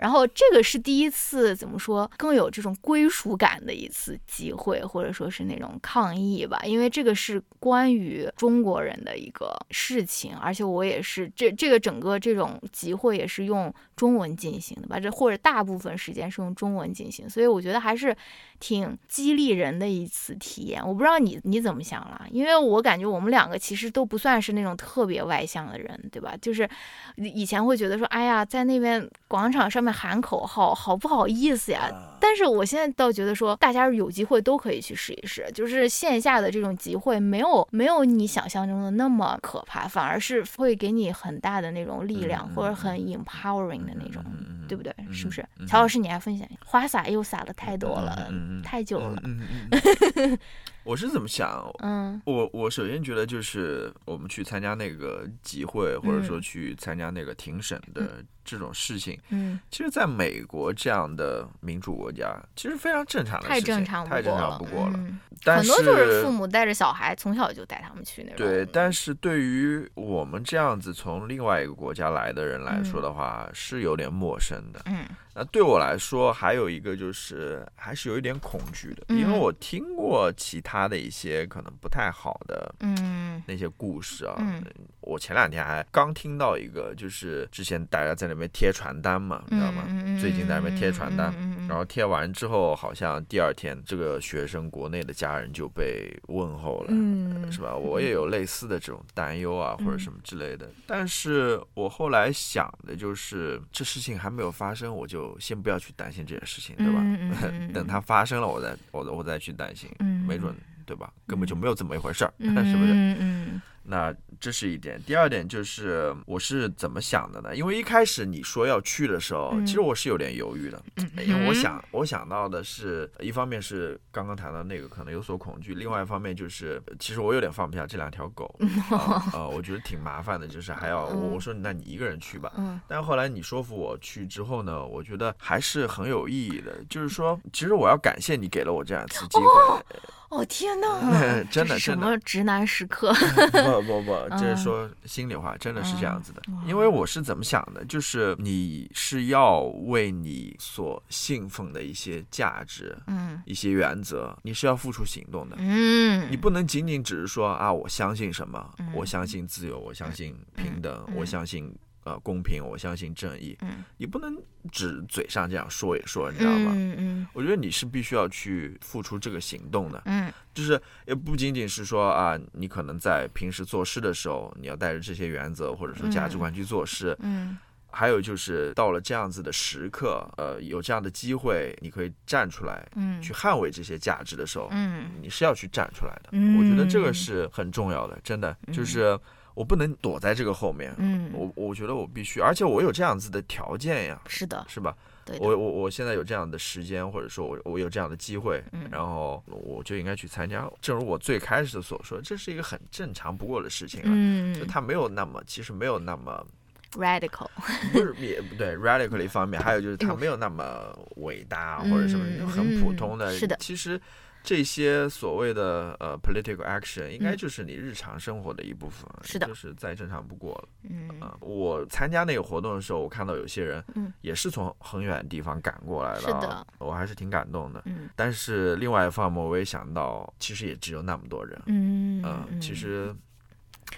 然后这个是第一次怎么说更有这种归属感的一次集会，或者说是那种抗议吧，因为这个是关于中国人的一个事情，而且我也是这这个整个这种集会也是用中文进行的吧，这或者大部分时间是用中文进行，所以我觉得还是。挺激励人的一次体验，我不知道你你怎么想了，因为我感觉我们两个其实都不算是那种特别外向的人，对吧？就是以前会觉得说，哎呀，在那边广场上面喊口号，好不好意思呀？但是我现在倒觉得说，大家有机会都可以去试一试，就是线下的这种集会，没有没有你想象中的那么可怕，反而是会给你很大的那种力量，或者很 empowering 的那种，对不对？是不是？乔老师，你来分享，花洒又洒的太多了。太久了。我是怎么想？嗯我我首先觉得就是我们去参加那个集会，或者说嗯去参加那个庭审的这种事情，嗯其实在美国这样的民主国家，其实非常正常的事情，太正常太正不过了，常不过了。嗯但很多就是父母带着小孩，从小就带他们去那种。对，但是对于我们这样子从另外一个国家来的人来说的话，是有点陌生的。嗯那对我来说，还有一个就是还是有一点恐惧的，因为嗯我听过其他的一些可能不太好的嗯那些故事啊。嗯我前两天还刚听到一个，就是之前大家在那边贴传单嘛，你知道吗？嗯最近在那边贴传单，然后贴完之后，好像第二天这个学生国内的家人就被问候了。嗯是吧？我也有类似的这种担忧啊，或者嗯什么之类的。但是我后来想的就是，这事情还没有发生，我就先不要去担心这件事情，对吧？等它发生了，我再我我再去担心，嗯没准对吧？根本就没有这么一回事儿，嗯 是不是？那这是一点。第二点就是我是怎么想的呢？因为一开始你说要去的时候，嗯其实我是有点犹豫的，嗯，因为我想我想到的是，一方面是刚刚谈到那个可能有所恐惧，另外一方面就是其实我有点放不下这两条狗，啊、呃我觉得挺麻烦的，就是还要我说那你一个人去吧。嗯但后来你说服我去之后呢，我觉得还是很有意义的。就是说，其实我要感谢你给了我这样一次机会。哦天哪，真的是什么直男时刻？不不不，这嗯是说心里话，真的是这样子的。嗯因为我是怎么想的，就是你是要为你所信奉的一些价值、嗯一些原则，你是要付出行动的。嗯，你不能仅仅只是说啊，我相信什么，嗯我相信自由，我相信平等，嗯我相信呃公平，我相信正义。嗯你不能只嘴上这样说一说，你知道吗？嗯嗯我觉得你是必须要去付出这个行动的。嗯就是也不仅仅是说啊，你可能在平时做事的时候，你要带着这些原则或者说价值观去做事，嗯还有就是到了这样子的时刻，呃，有这样的机会，你可以站出来嗯去捍卫这些价值的时候，嗯你是要去站出来的。嗯我觉得这个是很重要的，真的就是我不能躲在这个后面，嗯，我我觉得我必须，而且我有这样子的条件呀，是的，是吧？对，我我我现在有这样的时间，或者说我我有这样的机会，嗯然后我就应该去参加。正如我最开始所说，这是一个很正常不过的事情了。嗯就它没有那么，其实没有那么，radical，不是也不对，radical 一方面，还有就是它没有那么伟大或者什么，很普通的。嗯是的其实这些所谓的呃 political action，应该嗯。就是你日常生活的一部分，是的。就是再正常不过了。嗯。啊，我参加那个活动的时候，我看到有些人嗯。也是从很远的地方赶过来的、啊，是的我还是挺感动的。嗯。但是另外一方面，我也想到，其实也只有那么多人，嗯嗯，其实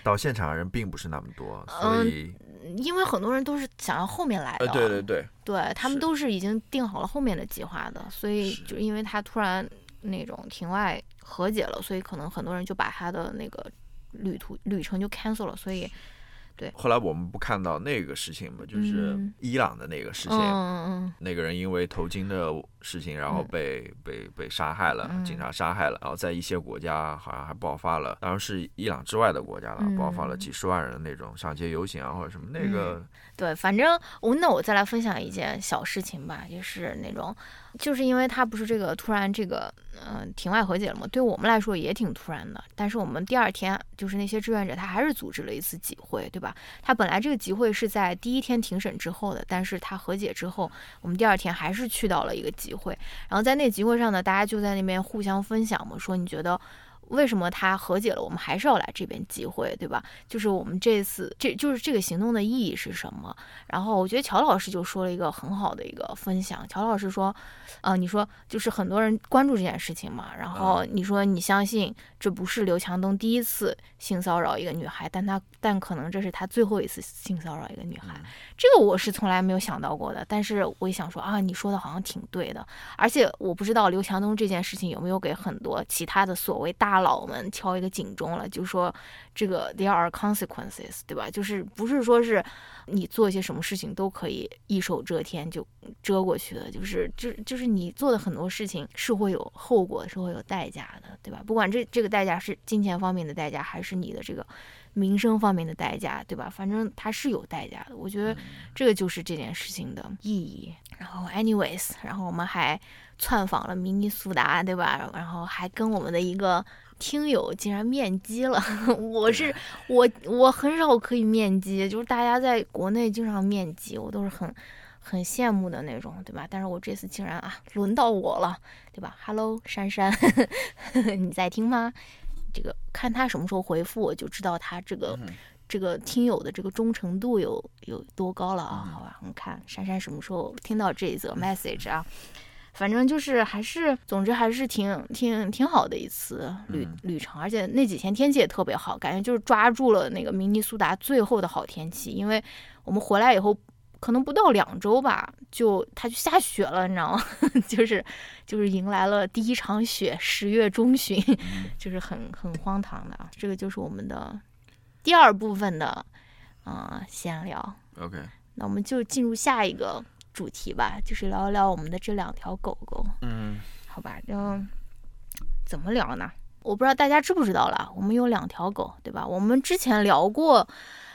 到现场的人并不是那么多，所嗯以，因为很多人都是想要后面来的，呃，对对对，对他们都是已经定好了后面的计划的，所以就因为他突然那种庭外和解了，所以可能很多人就把他的那个旅途旅程就 cancel 了，所以对。后来我们不看到那个事情嘛，就是嗯。伊朗的那个事嗯情。嗯。那个人因为头巾的事情，然后嗯。被、被被杀害了，嗯。警察杀害了，然后在一些国家好像还爆发了，当然是伊朗之外的国家了，嗯爆发了几十万人的那种上街游行啊或者什么，那个对，反正我那我再来分享一件小事情吧，就是那种，就是因为他不是这个突然这个嗯、庭外和解了嘛，对我们来说也挺突然的。但是我们第二天就是那些志愿者，他还是组织了一次集会，对吧？他本来这个集会是在第一天庭审之后的，但是他和解之后，我们第二天还是去到了一个集会，然后在那集会上呢，大家就在那边互相分享嘛，说你觉得。为什么他和解了，我们还是要来这边集会，对吧？就是我们这次，这就是这个行动的意义是什么？然后我觉得乔老师就说了一个很好的一个分享。乔老师说，呃，你说就是很多人关注这件事情嘛，然后你说你相信这不是刘强东第一次性骚扰一个女孩，但他但可能这是他最后一次性骚扰一个女孩，这个我是从来没有想到过的。但是我一想说啊，你说的好像挺对的，而且我不知道刘强东这件事情有没有给很多其他的所谓大佬们敲一个警钟了，就说这个 there are consequences，对吧？就是不是说是你做一些什么事情都可以一手遮天就遮过去的，就是就就是你做的很多事情是会有后果，是会有代价的，对吧？不管这这个代价是金钱方面的代价，还是你的这个民生方面的代价，对吧？反正它是有代价的。我觉得这个就是这件事情的意义。然后，anyways，然后我们还窜访了明尼苏达，对吧？然后还跟我们的一个听友竟然面基了。我是我我很少可以面基，就是大家在国内经常面基，我都是很。很羡慕的那种，对吧？但是我这次竟然啊，轮到我了，对吧？Hello，珊珊，你在听吗？这个看他什么时候回复，我就知道他这个这个听友的这个忠诚度有有多高了啊？好吧，我们看珊珊什么时候听到这一则 message 啊？反正就是还是，总之还是挺挺挺好的一次旅旅程，而且那几天天气也特别好，感觉就是抓住了那个明尼苏达最后的好天气，因为我们回来以后。可能不到两周吧，就它就下雪了，你知道吗？就是就是迎来了第一场雪，十月中旬，就是很很荒唐的啊。这个就是我们的第二部分的啊闲聊。OK，那我们就进入下一个主题吧，就是聊一聊我们的这两条狗狗。嗯，好吧，就怎么聊呢？我不知道大家知不知道了，我们有两条狗，对吧？我们之前聊过。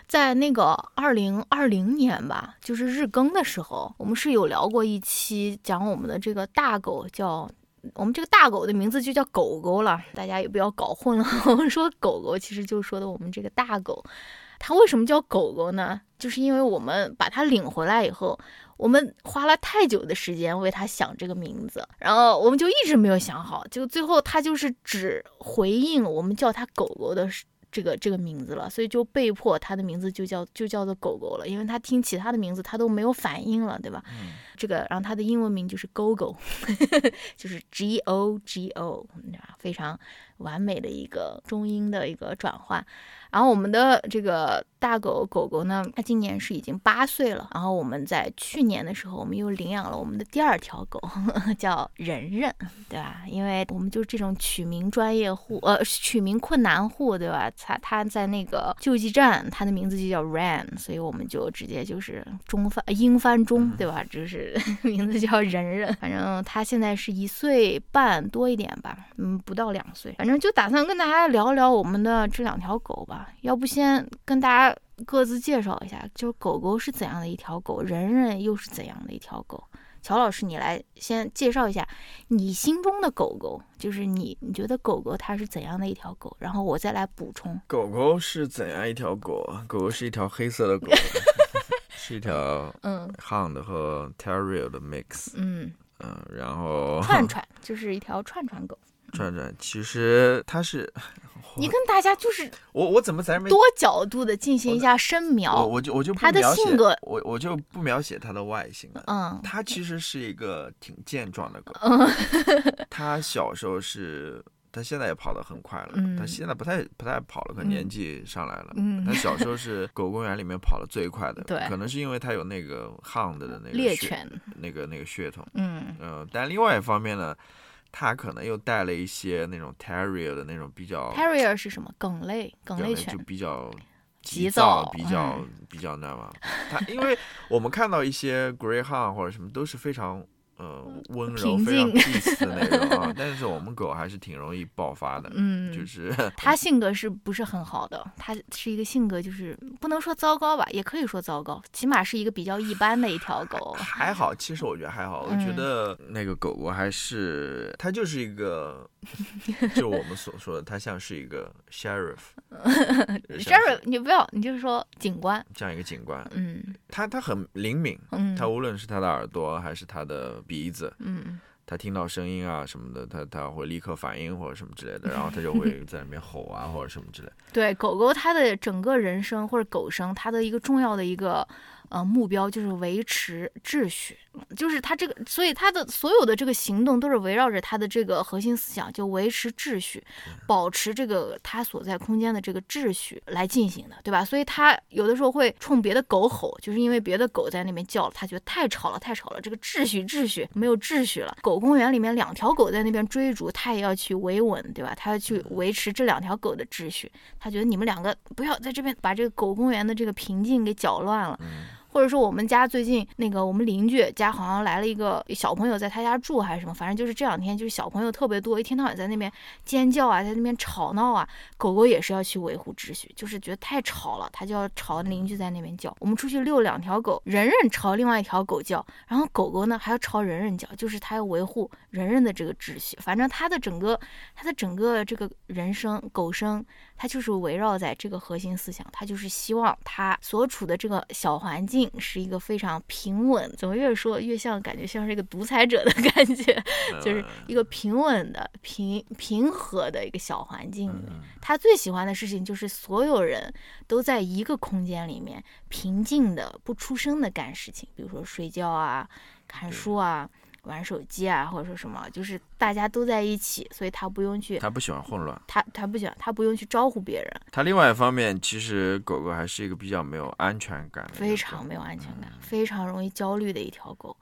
在那个二零二零年吧，就是日更的时候，我们是有聊过一期讲我们的这个大狗，叫我们这个大狗的名字就叫狗狗了，大家也不要搞混了。我们说狗狗，其实就说的我们这个大狗，它为什么叫狗狗呢？就是因为我们把它领回来以后，我们花了太久的时间为它想这个名字，然后我们就一直没有想好，就最后它就是只回应我们叫它狗狗的。这个这个名字了，所以就被迫它的名字就叫就叫做狗狗了，因为它听其他的名字它都没有反应了，对吧？嗯，这个然后它的英文名就是 Gogo，就是 G O G O，非常完美的一个中英的一个转换。然后我们的这个大狗狗狗呢，它今年是已经八岁了。然后我们在去年的时候，我们又领养了我们的第二条狗，叫仁仁，对吧？因为我们就这种取名专业户，呃，取名困难户，对吧？它它在那个救济站，它的名字就叫 Ran，所以我们就直接就是中翻英翻中，对吧？就是 名字叫仁仁。反正它现在是一岁半多一点吧，嗯，不到两岁。反正就打算跟大家聊聊我们的这两条狗吧。要不先跟大家各自介绍一下，就是狗狗是怎样的一条狗，人人又是怎样的一条狗？乔老师，你来先介绍一下你心中的狗狗，就是你你觉得狗狗它是怎样的一条狗？然后我再来补充。狗狗是怎样一条狗？狗狗是一条黑色的狗，是一条嗯，Hound 和 Terrier 的 mix。嗯嗯，然后串串就是一条串串狗。串串其实它是。你跟大家就是我我怎么在多角度的进行一下深描？我就我就他的性格，我我就不描写他的外形了。嗯，他其实是一个挺健壮的狗。嗯，他小时候是，他现在也跑得很快了。嗯，他现在不太不太跑了，可能年纪上来了。嗯，他小时候是狗公园里面跑得最快的。对，可能是因为他有那个 Hound 的那个猎犬，那个那个血统。嗯嗯，但另外一方面呢。它可能又带了一些那种 terrier 的那种比较，terrier 是什么？梗类，梗类犬就比较急躁，比较比较那嘛。它因为我们看到一些 greyhound 或者什么都是非常。呃，温柔非常 peace 的那种啊，但是我们狗还是挺容易爆发的，嗯，就是它性格是不是很好的？它是一个性格就是不能说糟糕吧，也可以说糟糕，起码是一个比较一般的一条狗。还好，其实我觉得还好，我觉得那个狗狗还是它就是一个，就我们所说的，它像是一个 sheriff，sheriff，你不要，你就是说警官，这样一个警官，嗯，它它很灵敏，嗯，它无论是它的耳朵还是它的。鼻子，嗯，他听到声音啊什么的，他他会立刻反应或者什么之类的，然后他就会在里面吼啊或者什么之类。对，狗狗它的整个人生或者狗生，它的一个重要的一个。呃，目标就是维持秩序，就是他这个，所以他的所有的这个行动都是围绕着他的这个核心思想，就维持秩序，保持这个他所在空间的这个秩序来进行的，对吧？所以他有的时候会冲别的狗吼，就是因为别的狗在那边叫了，他觉得太吵了，太吵了，这个秩序秩序没有秩序了。狗公园里面两条狗在那边追逐，他也要去维稳，对吧？他要去维持这两条狗的秩序，他觉得你们两个不要在这边把这个狗公园的这个平静给搅乱了。或者说我们家最近那个我们邻居家好像来了一个小朋友在他家住还是什么，反正就是这两天就是小朋友特别多，一天到晚在那边尖叫啊，在那边吵闹啊，狗狗也是要去维护秩序，就是觉得太吵了，它就要朝邻居在那边叫。我们出去遛两条狗，人人朝另外一条狗叫，然后狗狗呢还要朝人人叫，就是它要维护人人的这个秩序。反正它的整个它的整个这个人生狗生，它就是围绕在这个核心思想，它就是希望他所处的这个小环境是一个非常平稳，怎么越说越像感觉像是一个独裁者的 感觉，就是一个平稳的平平和的一个小环境。他最喜欢的事情就是所有人都在一个空间里面平静的不出声的干事情，比如说睡觉啊、看书啊。玩手机啊，或者说什么，就是大家都在一起，所以他不用去，他不喜欢混乱，他他不喜欢，他不用去招呼别人。他另外一方面，其实狗狗还是一个比较没有安全感，非常没有安全感，非常容易焦虑的一条狗，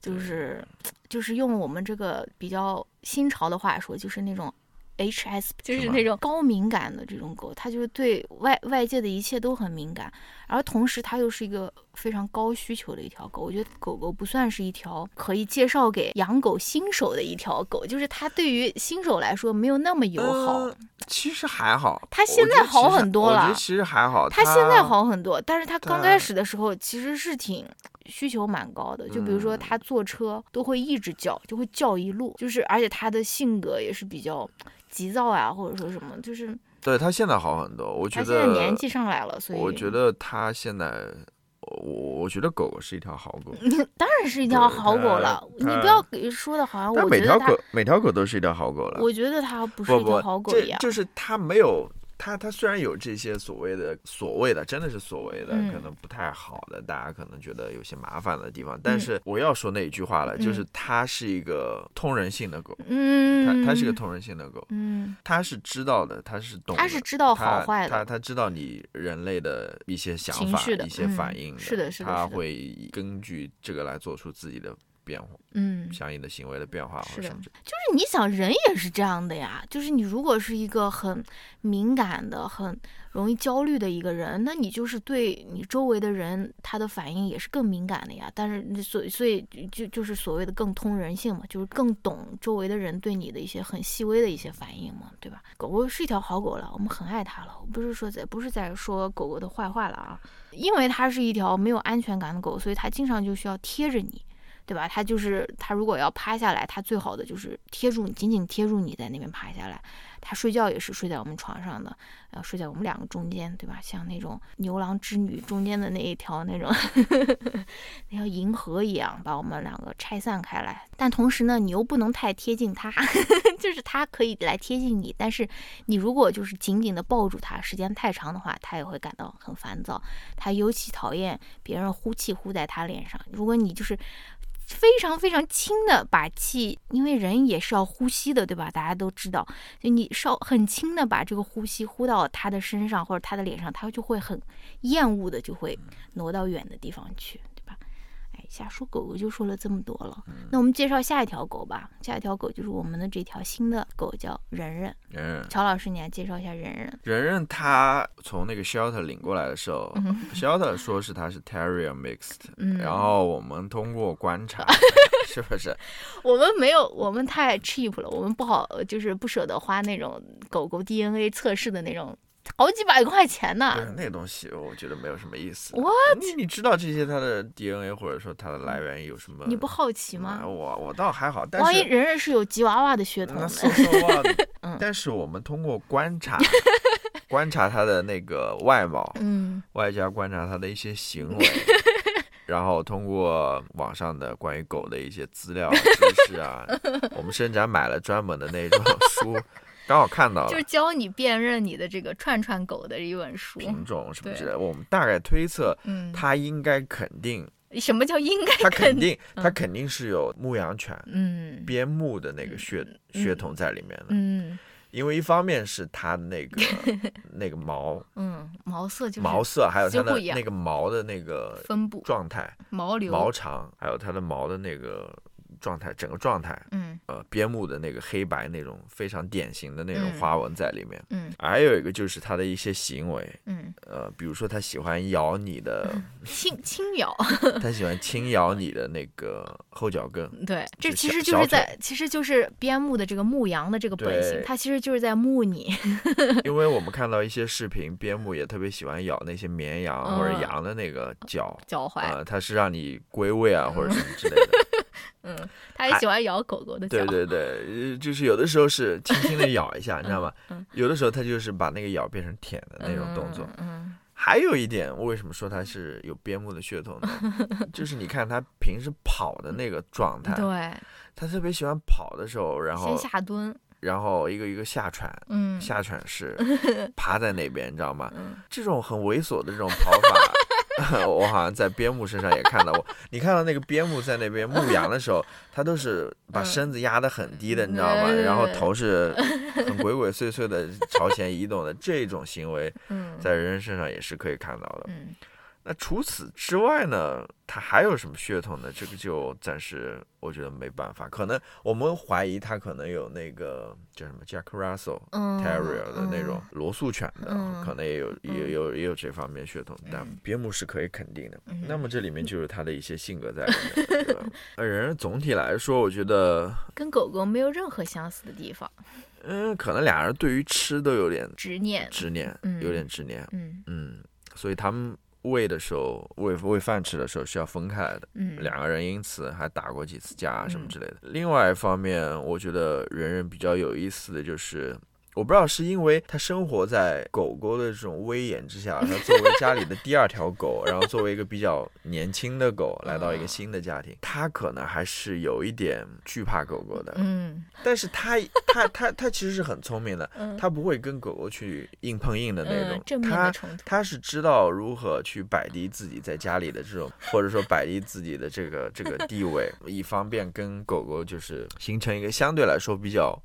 就是就是用我们这个比较新潮的话说，就是那种。H S 就是那种高敏感的这种狗，它就是对外外界的一切都很敏感，而同时它又是一个非常高需求的一条狗。我觉得狗狗不算是一条可以介绍给养狗新手的一条狗，就是它对于新手来说没有那么友好。其实还好，它现在好很多了。我觉得其实还好，它现在好很多，但是它刚开始的时候其实是挺需求蛮高的。就比如说它坐车都会一直叫，就会叫一路，就是而且它的性格也是比较。急躁啊，或者说什么，就是对他现在好很多。我觉得他现在年纪上来了，所以我觉得他现在，我我觉得狗狗是一条好狗，当然是一条好狗了。你不要说的好像我每条狗每条狗都是一条好狗了。我觉得它不是一条好狗一样，就是它没有。他他虽然有这些所谓的所谓的，真的是所谓的，可能不太好的，大家可能觉得有些麻烦的地方，但是我要说那一句话了，就是它是一个通人性的狗，嗯，它它是个通人性的狗，嗯，它是知道的，它是懂，它是知道好坏的，它它知道你人类的一些想法、一些反应的，是的，是的，它会根据这个来做出自己的。变化，嗯，相应的行为的变化，是的，就是你想，人也是这样的呀。就是你如果是一个很敏感的、很容易焦虑的一个人，那你就是对你周围的人他的反应也是更敏感的呀。但是，所所以就就是所谓的更通人性嘛，就是更懂周围的人对你的一些很细微的一些反应嘛，对吧？狗狗是一条好狗了，我们很爱它了。我不是说在，不是在说狗狗的坏话了啊，因为它是一条没有安全感的狗，所以它经常就需要贴着你。对吧？它就是它，如果要趴下来，它最好的就是贴住你，紧紧贴住你在那边趴下来。它睡觉也是睡在我们床上的，然后睡在我们两个中间，对吧？像那种牛郎织女中间的那一条那种 那条银河一样，把我们两个拆散开来。但同时呢，你又不能太贴近它，就是它可以来贴近你，但是你如果就是紧紧的抱住它，时间太长的话，它也会感到很烦躁。它尤其讨厌别人呼气呼在它脸上。如果你就是非常非常轻的把气，因为人也是要呼吸的，对吧？大家都知道，就你稍很轻的把这个呼吸呼到他的身上或者他的脸上，他就会很厌恶的，就会挪到远的地方去。瞎说狗狗就说了这么多了，那我们介绍下一条狗吧。下一条狗就是我们的这条新的狗，叫仁仁。仁仁，乔老师，你来介绍一下仁仁。仁仁他从那个 shelter 领过来的时候，shelter 说是他是 terrier mixed，然后我们通过观察 是不是？我们没有，我们太 cheap 了，我们不好，就是不舍得花那种狗狗 DNA 测试的那种。好几百块钱呢！那东西我觉得没有什么意思。我你你知道这些它的 DNA 或者说它的来源有什么？你不好奇吗？我我倒还好，但万一人人是有吉娃娃的血统呢？但是我们通过观察，观察它的那个外貌，嗯，外加观察它的一些行为，然后通过网上的关于狗的一些资料知识啊，我们甚至还买了专门的那种书。刚好看到了，就是教你辨认你的这个串串狗的一本书。品种是不是？我们大概推测，嗯，它应该肯定。什么叫应该？它肯定，它肯定是有牧羊犬，嗯，边牧的那个血血统在里面的，嗯，因为一方面是它那个 那个毛，嗯，毛色就毛色，还有它的那个毛的那个分布。状态，毛流。毛长，还有它的毛的那个。状态，整个状态，嗯呃，边牧的那个黑白那种非常典型的那种嗯花纹在里面。嗯还有一个就是它的一些行为，嗯，呃，比如说它喜欢咬你的，轻轻咬，它喜欢轻咬你的那个后脚跟。对，这其实就是在，其实就是边牧的这个牧羊的这个本性对，它其实就是在牧你。因为我们看到一些视频，边牧也特别喜欢咬那些绵羊或者嗯羊的那个脚，脚踝，啊、它是让你归位啊，或者什么之类的。嗯，它也喜欢咬狗狗的脚。对对对，呃就是有的时候是轻轻的咬一下，你知道吗？嗯有的时候他就是把那个咬变成舔的那种动作。嗯还有一点，我为什么说它是有边牧的血统呢？就是你看它平时跑的那个状态嗯，，对，它特别喜欢跑的时候，然后先下蹲，然后一个一个下喘，嗯，下喘式 趴在那边，你知道吗？嗯这种很猥琐的这种跑法，我好像在边牧身上也看到过。你看到那个边牧在那边牧羊的时候，它都是把身子压得很低的，你知道吗？嗯然后头是很鬼鬼祟祟的朝前移动的，这种行为 嗯在人身上也是可以看到的。嗯那除此之外呢，它还有什么血统呢？这个就暂时我觉得没办法，可能我们怀疑它可能有那个叫什么 Jack Russell。嗯 Terrier 的那种罗素犬的，嗯可能也有也嗯有也有这方面血统，但嗯边牧是可以肯定的。嗯那么这里面就是它的一些性格在里面，对吧？呃，人总体来说，我觉得，跟狗狗没有任何相似的地方，嗯，可能俩人对于吃都有点执念。执念，嗯有点执念，嗯嗯，所以他们喂的时候，喂喂饭吃的时候是要分开来的。嗯，两个人因此还打过几次架啊什么嗯之类的。另外一方面，我觉得人人比较有意思的就是。我不知道是因为他生活在狗狗的这种威严之下，他作为家里的第二条狗，然后作为一个比较年轻的狗来到一个新的家庭，他可能还是有一点惧怕狗狗的。嗯但是他他他他其实是很聪明的，嗯，他不会跟狗狗去硬碰硬的那种，他。他是知道如何去摆低自己在家里的这种，或者说摆低自己的这个这个地位，以方便跟狗狗就是形成一个相对来说比较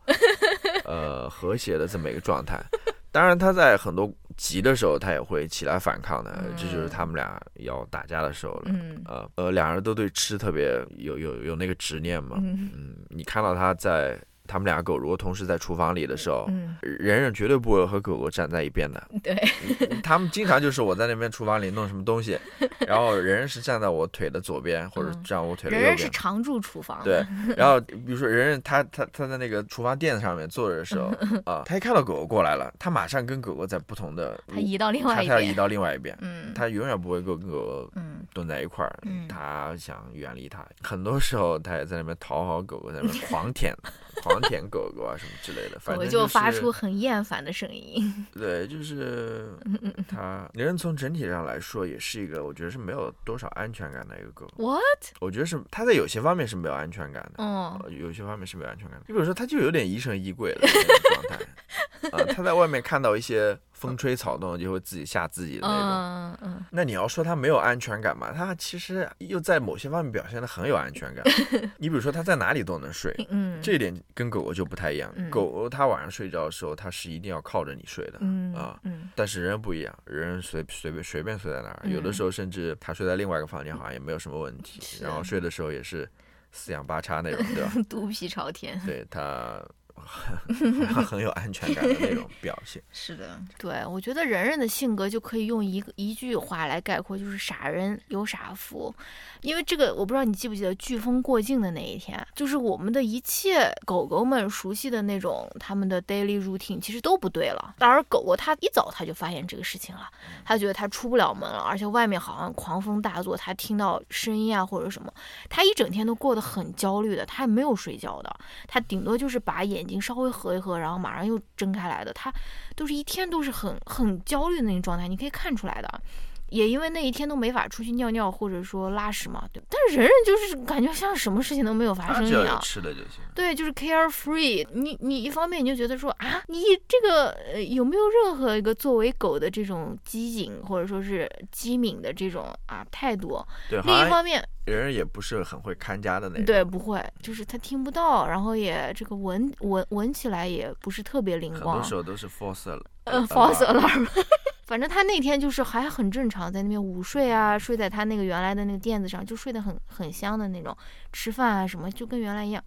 呃和谐的这么一个状态。当然，他在很多急的时候，他也会起来反抗的，这就是他们俩要打架的时候了。嗯呃呃，两人都对吃特别有有有那个执念嘛。嗯嗯，你看到他在他们俩狗如果同时在厨房里的时候，嗯，人人绝对不会和狗狗站在一边的。对，他们经常就是我在那边厨房里弄什么东西，然后人人是站在我腿的左边，或者嗯站我腿的人右边。人是常驻厨房。对，然后比如说人人他他他在那个厨房垫子上面坐着的时候 啊，他一看到狗狗过来了，他马上跟狗狗在不同的，他移到另外一他他要移。到另外一边，嗯他永远不会跟跟狗狗嗯蹲在一块儿，嗯他想远离它。很多时候他也在那边讨好狗狗，在那边狂舔狂舔狗狗啊什么之类的，反狗正就发出很厌烦的声音。对，就是嗯它，人从整体上来说，也是一个我觉得是没有多少安全感的一个狗。What？我觉得是它在有些方面是没有安全感的，哦，呃有些方面是没有安全感的。你比如说，它就有点疑神疑鬼的那种状态。啊，它在外面看到一些风吹草动，就会自己吓自己的那种。嗯嗯那你要说他没有安全感嘛？他其实又在某些方面表现的很有安全感。你比如说，他在哪里都能睡，嗯，这一点跟狗狗就不太一样。嗯狗狗它晚上睡觉的时候，它是一定要靠着你睡的。嗯啊嗯但是人不一样，人随随便随便睡在哪儿，有的嗯时候甚至他睡在另外一个房间，好像也没有什么问题。是 然后睡的时候也是四仰八叉那种，对吧？肚皮朝天。对他很 很有安全感的那种表现。是的，对，我觉得人人的性格就可以用一个一句话来概括，就是傻人有傻福。因为这个，我不知道你记不记得飓风过境的那一天，就是我们的一切狗狗们熟悉的那种他们的 daily routine 其实都不对了。当然，狗狗它一早它就发现这个事情了，它觉得它出不了门了，而且外面好像狂风大作，它听到声音啊或者什么，它一整天都过得很焦虑的，它也没有睡觉的，它顶多就是把眼睛稍微合一合，然后马上又睁开来的，他都是一天都是很很焦虑的那种状态，你可以看出来的。也因为那一天都没法出去尿尿或者说拉屎嘛，对。但是人人就是感觉像什么事情都没有发生一样，吃的就行。对，就是 carefree。你你一方面你就觉得说啊，你这个呃有没有任何一个作为狗的这种机警或者说是机敏的这种啊态度？对，另一方面，人也不是很会看家的那种。对，不会，就是他听不到，然后也这个闻闻闻起来也不是特别灵光很多时。候都是 false al- 呃，false alarm 反正他那天就是还很正常，在那边午睡啊，睡在他那个原来的那个垫子上，就睡得很很香的那种，吃饭啊什么就跟原来一样。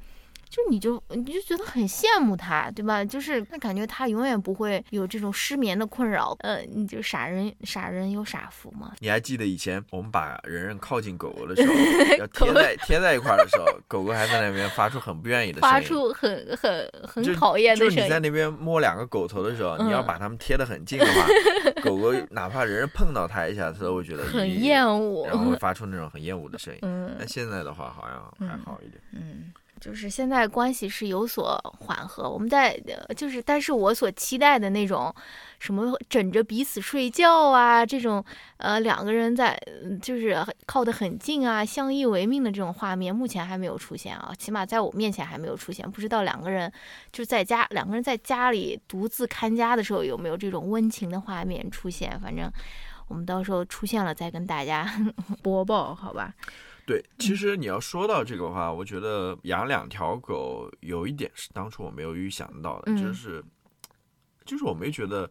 就你就你就觉得很羡慕他，对吧？就是那感觉他永远不会有这种失眠的困扰。呃，你就傻人傻人有傻福嘛。你还记得以前我们把人人靠近狗狗的时候，要贴在贴在一块儿的时候，狗狗还在那边发出很不愿意的声音，发出很很很讨厌的声音。就是你在那边摸两个狗头的时候，嗯你要把它们贴得很近的话，狗狗哪怕人人碰到它一下，它都会觉得很厌恶。然后会 发出那种很厌恶的声音。嗯但现在的话，好像还好一点。嗯，就是现在关系是有所缓和。我们在就是，但是我所期待的那种什么枕着彼此睡觉啊，这种呃两个人在就是靠得很近啊，相依为命的这种画面，目前还没有出现啊，起码在我面前还没有出现。不知道两个人就在家，两个人在家里独自看家的时候，有没有这种温情的画面出现？反正。我们到时候出现了再跟大家 播报，好吧？对，嗯其实你要说到这个的话，我觉得养两条狗有一点是当初我没有预想到的，嗯就是就是我没觉得。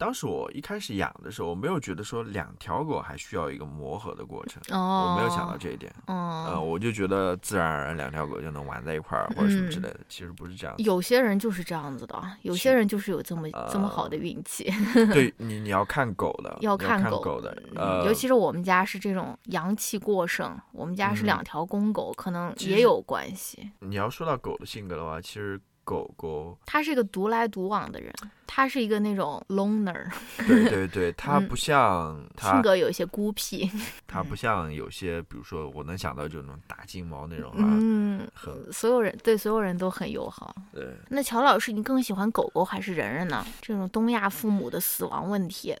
当时我一开始养的时候，我没有觉得说两条狗还需要一个磨合的过程，哦，我没有想到这一点。哦，呃，我就觉得自然而然两条狗就能玩在一块儿，或者什么之嗯类的，其实不是这样子。有些人就是这样子的，有些人就是有这么这么好的运气。对 你，你要看狗的，要看看狗狗的，嗯呃，尤其是我们家是这种阳气过剩，我们家是嗯两条公狗，可能也有关系。你要说到狗的性格的话，其实狗狗，他是一个独来独往的人，他是一个那种 loner，对对对，它嗯 不像性，格有一些孤僻。他不像有些，比如说我能想到就那种大金毛那种啊，嗯，很所有人对所有人都很友好。对。那乔老师，你更喜欢狗狗还是人人呢？这种东亚父母的死亡问题，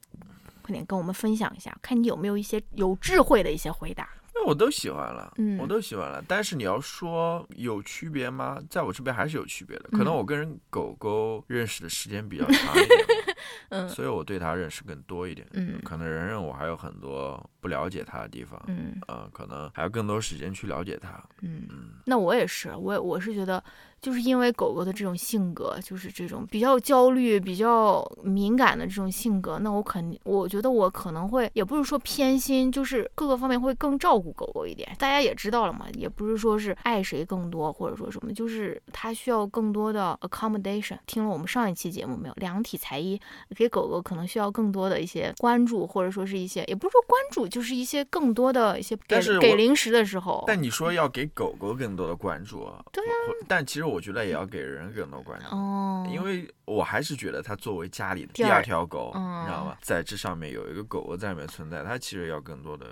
快点跟我们分享一下，看你有没有一些有智慧的一些回答。那我都喜欢了，嗯我都喜欢了。但是你要说有区别吗？在我这边还是有区别的。可能嗯我跟人狗狗认识的时间比较长一点嘛，嗯所以我对它认识更多一点。嗯可能人人我还有很多不了解它的地方，嗯呃，可能还有更多时间去了解它。嗯，那我也是，我我是觉得，就是因为狗狗的这种性格，就是这种比较焦虑、比较敏感的这种性格，那我肯定，我觉得我可能会，也不是说偏心，就是各个方面会更照顾狗狗一点。大家也知道了嘛，也不是说是爱谁更多，或者说什么，就是它需要更多的 accommodation。听了我们上一期节目没有？量体裁衣，给狗狗可能需要更多的一些关注，或者说是一些，也不是说关注，就是一些更多的一些给但是给零食的时候。但你说要给狗狗更多的关注啊，对啊，但其实我觉得也要给人更多关注。哦，因为我还是觉得它作为家里的第二条狗，嗯你知道吗？在这上面有一个狗狗在里面存在，它其实要更多的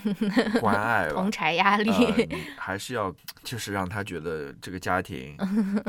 关爱吧同。柴压力。呃，还是要就是让它觉得这个家庭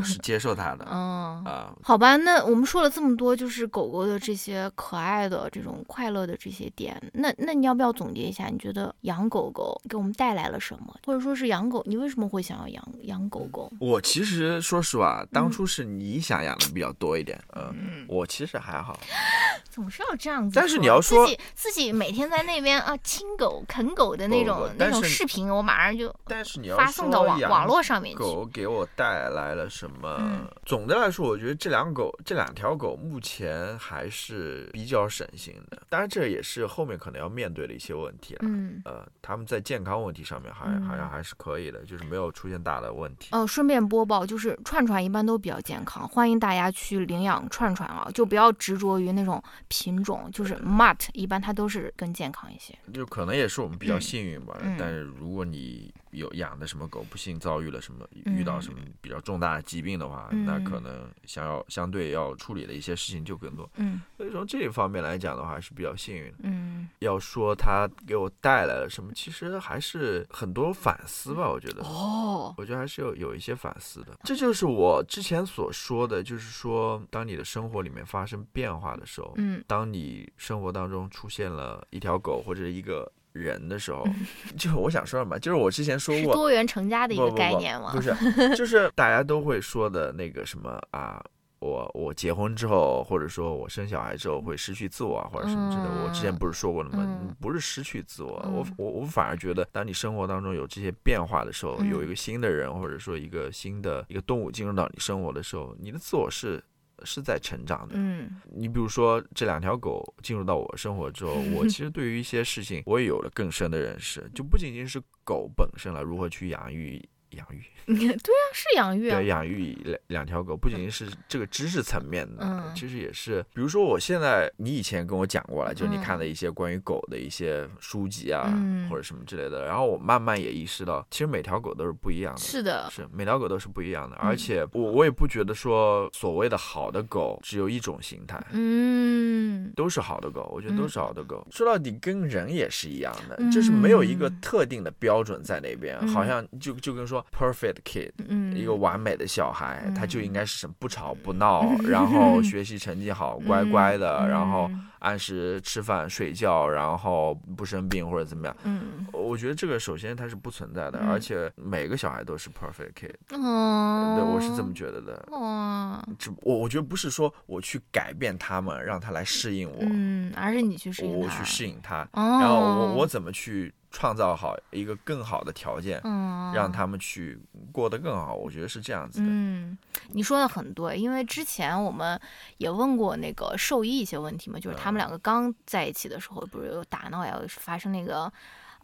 是接受它的 啊、嗯，好吧，那我们说了这么多，就是狗狗狗的这些可爱的、这种快乐的这些点，那那你要不要总结一下？你觉得养狗狗给我们带来了什么，或者说是养狗，你为什么会想要养养狗狗？我其实说实话，嗯当初是你想养的比较多一点，嗯，我其实还好。总是要这样子。但是你要说自己自己每天在那边啊亲狗啃狗的那种那种视频，我马上就但是你要发送到网网络上面去。狗给我带来了什么？嗯总的来说，我觉得这两狗这两条狗目前还是比较省心的。当然，这也是后面可能要面对的一些问题了。嗯。呃，他们在健康问题上面还、嗯好像还是可以的，就是没有出现大的问题。呃，顺便播报，就是串串一般都比较健康，欢迎大家去领养串串啊，就不要执着于那种品种，就是 mutt，一般它都是更健康一些。就可能也是我们比较嗯幸运吧。嗯但是如果你有养的什么狗不幸遭遇了什么，遇到什么比较重大的疾病的话，嗯那可能想要相对要处理的一些事情就更多。嗯所以从这一方面来讲的话，还是比较幸运的。嗯，要说它给我带来了什么，其实还是很多反思吧。我觉得，哦，我觉得还是有有一些反思的。这就是我之前所说的，就是说，当你的生活里面发生变化的时候，嗯当你生活当中出现了一条狗或者一个人的时候，就我想说什么，就是我之前说过。是多元成家的一个概念嘛？不是，就是大家都会说的那个什么啊，我我结婚之后，或者说我生小孩之后会失去自我啊，或者什么之类的。我之前不是说过了吗？嗯不是失去自我，嗯我我我反而觉得，当你生活当中有这些变化的时候，嗯有一个新的人，或者说一个新的一个动物进入到你生活的时候，你的自我是是在成长的。嗯你比如说这两条狗进入到我生活之后，我其实对于一些事情我也有了更深的认识，就不仅仅是狗本身了，如何去养育养育，对啊，是养育啊。对，，养育两两条狗，不仅仅是这个知识层面的，嗯。其实也是，比如说我现在，你以前跟我讲过了，就你嗯看的一些关于狗的一些书籍啊，嗯。或者什么之类的，然后我慢慢也意识到，其实每条狗都是不一样的。是的，是每条狗都是不一样的，嗯。而且我我也不觉得说所谓的好的狗只有一种形态，嗯。都是好的狗，我觉得嗯。都是好的狗。说到底，跟人也是一样的，就是没有一个嗯。特定的标准在那边，嗯。好像就就跟说 perfect kid，嗯，一个完美的小孩，他就嗯应该是什么不吵不闹，然后 学习成绩好，乖乖的，嗯。然后按时吃饭睡觉，然后不生病或者怎么样。嗯。我觉得这个首先它是不存在的，嗯。而且每个小孩都是 perfect kid，哦，对我是这么觉得的。哇，只我我觉得不是说我去改变他们，让他来适应我，嗯，而是你去适应它我去适应他，哦，然后我我怎么去创造好一个更好的条件，嗯，让他们去过得更好。我觉得是这样子的。嗯，你说的很对，因为之前我们也问过那个兽医一些问题嘛，就是他们两个刚在一起的时候，不是有打闹呀，有发生那个。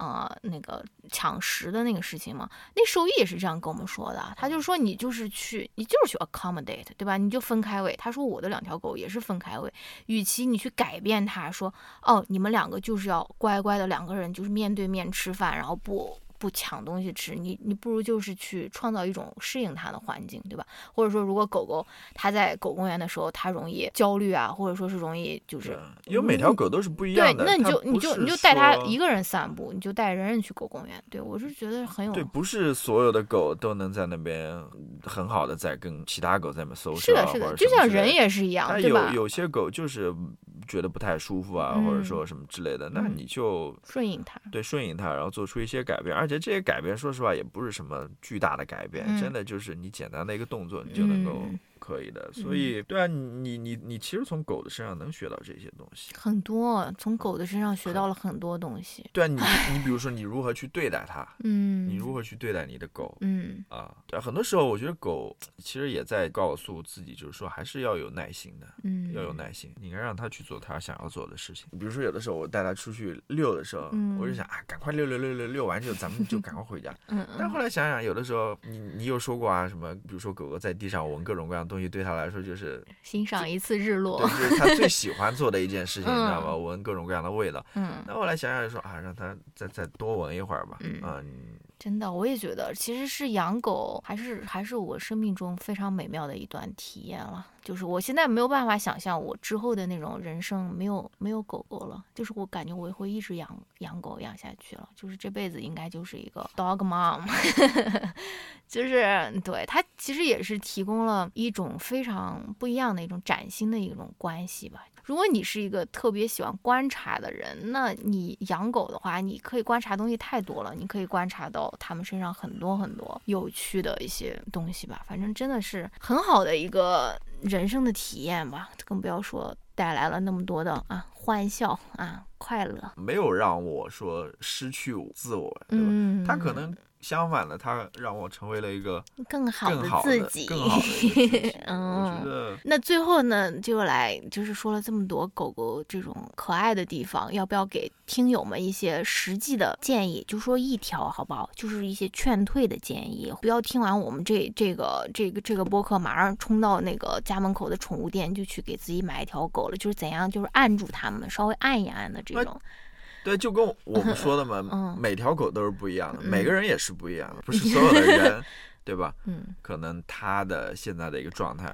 呃，那个抢食的那个事情嘛，那兽医也是这样跟我们说的。他就说你就是去，你就是去 accommodate，对吧？你就分开喂。他说我的两条狗也是分开喂，与其你去改变它，说哦，你们两个就是要乖乖的两个人就是面对面吃饭，然后不不抢东西吃，你你不如就是去创造一种适应它的环境，对吧？或者说，如果狗狗它在狗公园的时候，它容易焦虑啊，或者说是容易就是对，因为每条狗都是不一样，的。对那你就你就你就带它一个人散步，你就带人人去狗公园。对我是觉得很有对，不是所有的狗都能在那边很好的在跟其他狗在那边搜是的，是的，就像人也是一样，对吧？有些狗就是觉得不太舒服啊，嗯或者说什么之类的，那嗯你就顺应它。对顺应它，然后做出一些改变，而且这些改变说实话也不是什么巨大的改变，嗯。真的就是你简单的一个动作你就能够嗯可以的。所以对啊，你你你你其实从狗的身上能学到这些东西。很多从狗的身上学到了很多东西。对啊，你你比如说你如何去对待它，嗯，你如何去对待你的狗，嗯啊，对啊，很多时候我觉得狗其实也在告诉自己，就是说还是要有耐心的，嗯要有耐心，你应该让它去做它想要做的事情。比如说有的时候我带它出去遛的时候，嗯我就想啊，赶快遛遛遛遛遛完就咱们就赶快回家。嗯但后来想想，有的时候你你有说过啊，什么比如说狗狗在地上闻各种各样的东西，对他来说就是欣赏一次日落对，。就是他最喜欢做的一件事情，你知道吗？嗯闻各种各样的味道。嗯，那后来想想就说啊，让他再再多闻一会儿吧。嗯啊，真的，我也觉得，其实是养狗还是还是我生命中非常美妙的一段体验了。就是我现在没有办法想象我之后的那种人生没有没有狗狗了，就是我感觉我会一直养养狗养下去了，就是这辈子应该就是一个 dog mom，就是对它其实也是提供了一种非常不一样的一种崭新的一种关系吧。如果你是一个特别喜欢观察的人，那你养狗的话，你可以观察东西太多了，你可以观察到它们身上很多很多有趣的一些东西吧。反正真的是很好的一个人生的体验吧，更不要说带来了那么多的啊欢笑啊快乐。没有让我说失去自我，对吧？嗯，它可能相反的，它让我成为了一个更好的自己，更好的自己。嗯我觉得那最后呢，就来就是说了这么多狗狗这种可爱的地方，要不要给听友们一些实际的建议？就说一条好不好？就是一些劝退的建议，不要听完我们这这个这个这个播客，马上冲到那个家门口的宠物店就去给自己买一条狗了。就是怎样，就是按住它们，稍微按一按的这那种。对，就跟我们说的嘛，嗯每条狗都是不一样的，嗯。每个人也是不一样的，不是所有的人，对吧？嗯。可能他的现在的一个状态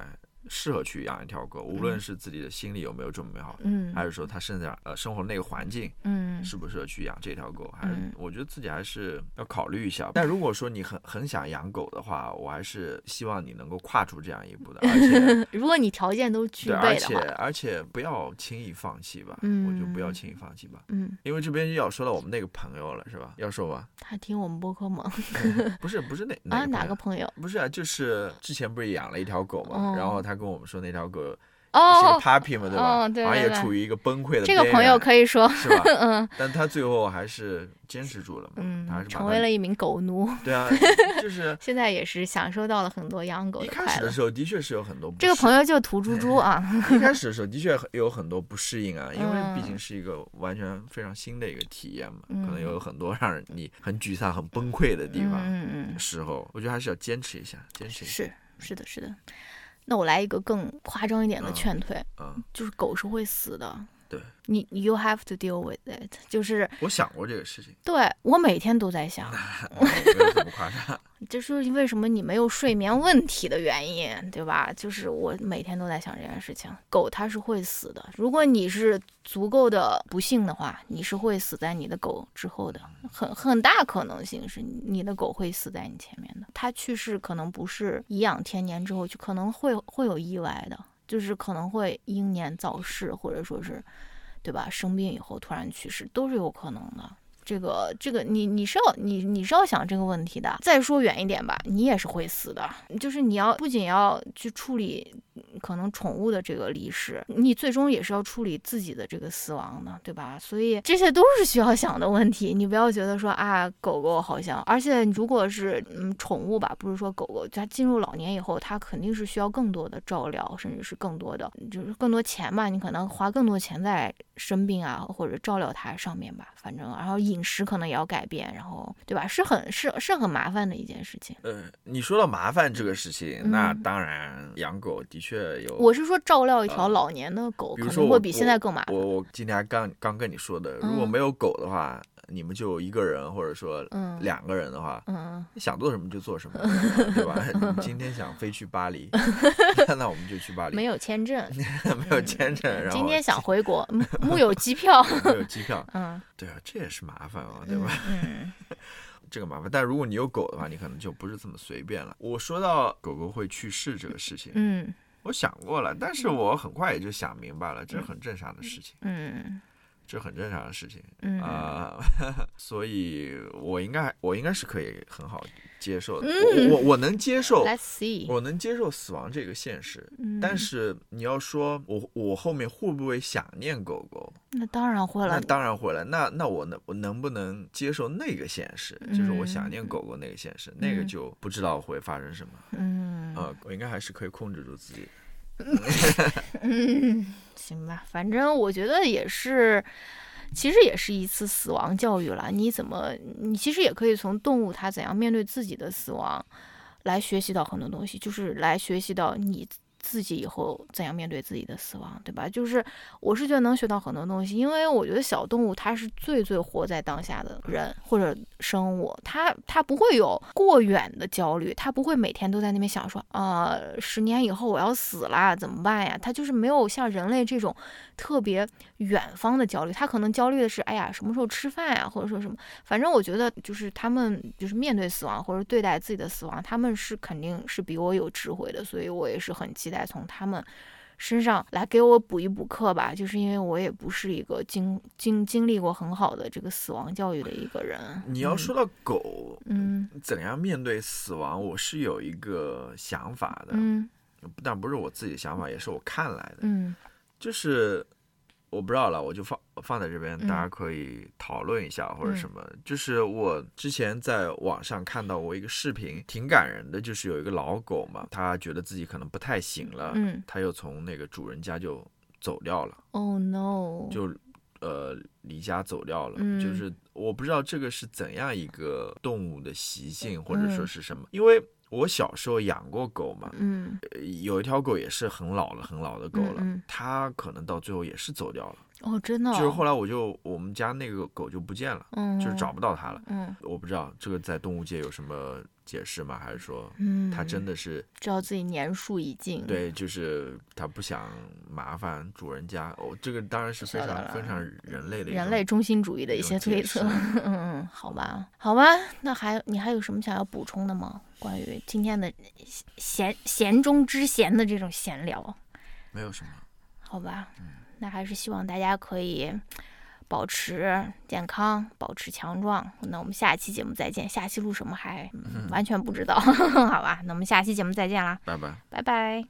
适合去养一条狗，无论是自己的心理有没有准备好，嗯还是说他生长呃生活的那个环境嗯适不适合去养这条狗，还是嗯我觉得自己还是要考虑一下。但如果说你很很想养狗的话，我还是希望你能够跨出这样一步的，而且 如果你条件都具备，而且备的话，而且不要轻易放弃吧，嗯我就不要轻易放弃吧。嗯，因为这边又要说到我们那个朋友了，是吧？要说吧？他听我们播客吗？不是，不是那啊，哪个朋友？哪个朋友？不是啊，就是之前不是养了一条狗嘛，哦然后他跟我们说那条狗哦，Papi 嘛，对吧？哦对好像也处于一个崩溃的这个朋友可以说，是吧？嗯但他最后还是坚持住了嘛，嗯，成为了一名狗奴，对啊，就是现在也是享受到了很多养狗一的快乐开始的。时候的确是有很多不这个朋友就涂猪猪啊，一开始的时候的确有很多不适应啊，因为嗯毕竟是一个完全非常新的一个体验嘛，嗯可能有很多让人你很沮丧、很崩溃的地方。嗯嗯嗯，时候，我觉得还是要坚持一下，坚持一下。是是的，是的。那我来一个更夸张一点的嗯劝退，嗯，就是狗是会死的。对，你 you have to deal with it，就是我想过这个事情，对我每天都在想，没有这么夸张。这是为什么你没有睡眠问题的原因，对吧？就是我每天都在想这件事情。狗它是会死的，如果你是足够的不幸的话，你是会死在你的狗之后的，很很大可能性是你的狗会死在你前面的。它去世可能不是颐养天年之后，就可能会会有意外的，就是可能会英年早逝，或者说是，对吧？生病以后突然去世都是有可能的。这个这个你你是要你你是要想这个问题的。再说远一点吧，你也是会死的，就是你要不仅要去处理可能宠物的这个离世，你最终也是要处理自己的这个死亡的，对吧？所以这些都是需要想的问题。你不要觉得说啊，狗狗好像，而且如果是嗯宠物吧，不是说狗狗，它进入老年以后，它肯定是需要更多的照料，甚至是更多的就是更多钱嘛，你可能花更多钱在生病啊或者照料它上面吧，反正然后饮食可能也要改变，然后对吧？是很是是很麻烦的一件事情。呃，你说到麻烦这个事情，嗯那当然养狗的确有。我是说照料一条呃老年的狗，可能会比现在更麻烦。我我今天还刚刚跟你说的，如果嗯没有狗的话，你们就一个人或者说嗯两个人的话，想做什么就做什么，对吧？你今天想飞去巴黎，那我们就去巴黎。没有签证，没有签证，然后今天想回国，嗯木有机票。没有机票，嗯，对啊，这也是麻烦啊，对嗯吧？嗯这个麻烦，但如果你有狗的话，你可能就不是这么随便了。我说到狗狗会去世这个事情，嗯我想过了，但是我很快也就想明白了，这是很正常的事情，嗯这很正常的事情啊嗯啊、所以我应该我应该是可以很好接受的，嗯我我我能接受，，Let's see。我能接受死亡这个现实。嗯但是你要说我我后面会不会想念狗狗？那当然会了那。当然会了。那那我能我能不能接受那个现实？就是我想嗯念狗狗那个现实，那个就不知道会发生什么。嗯呃，我应该还是可以控制住自己。嗯，行吧，反正我觉得也是。其实也是一次死亡教育了。你怎么，你其实也可以从动物它怎样面对自己的死亡，来学习到很多东西，就是来学习到你自己以后怎样面对自己的死亡，对吧？就是我是觉得能学到很多东西，因为我觉得小动物它是最最活在当下的人或者生物，它它不会有过远的焦虑，它不会每天都在那边想说啊、十年以后我要死了怎么办呀？它就是没有像人类这种特别远方的焦虑，它可能焦虑的是哎呀什么时候吃饭呀，或者说什么，反正我觉得就是他们就是面对死亡或者对待自己的死亡，他们是肯定是比我有智慧的，所以我也是很期待从他们身上来给我补一补课吧。就是因为我也不是一个经经经历过很好的这个死亡教育的一个人。你要说到狗、嗯怎样面对死亡，我是有一个想法的，嗯但不是我自己的想法，也是我看来的，嗯就是我不知道了，我就放放在这边，嗯大家可以讨论一下或者什么。就是我之前在网上看到过一个视频，挺感人的，就是有一个老狗嘛，它觉得自己可能不太行了，嗯它又从那个主人家就走掉了，，Oh no，就呃离家走掉了。嗯就是我不知道这个是怎样一个动物的习性，或者说嗯是什么，因为。我小时候养过狗嘛，嗯呃有一条狗也是很老了、很老的狗了，它可能到最后也是走掉了。哦，真的哦、就是后来我就我们家那个狗就不见了，嗯，就是找不到它了。嗯我不知道这个在动物界有什么解释吗？还是说嗯，它真的是知道自己年数已尽，，对，就是它不想麻烦主人家？哦，这个当然是非常非常人类的人类中心主义的一一些推测。嗯，好吧，好吧，那还你还有什么想要补充的吗？关于今天的闲闲中之闲的这种闲聊，没有什么。好吧，那还是希望大家可以保持健康，保持强壮。那我们下期节目再见，下期录什么还、嗯完全不知道，好吧？那我们下期节目再见啦，拜拜。拜拜。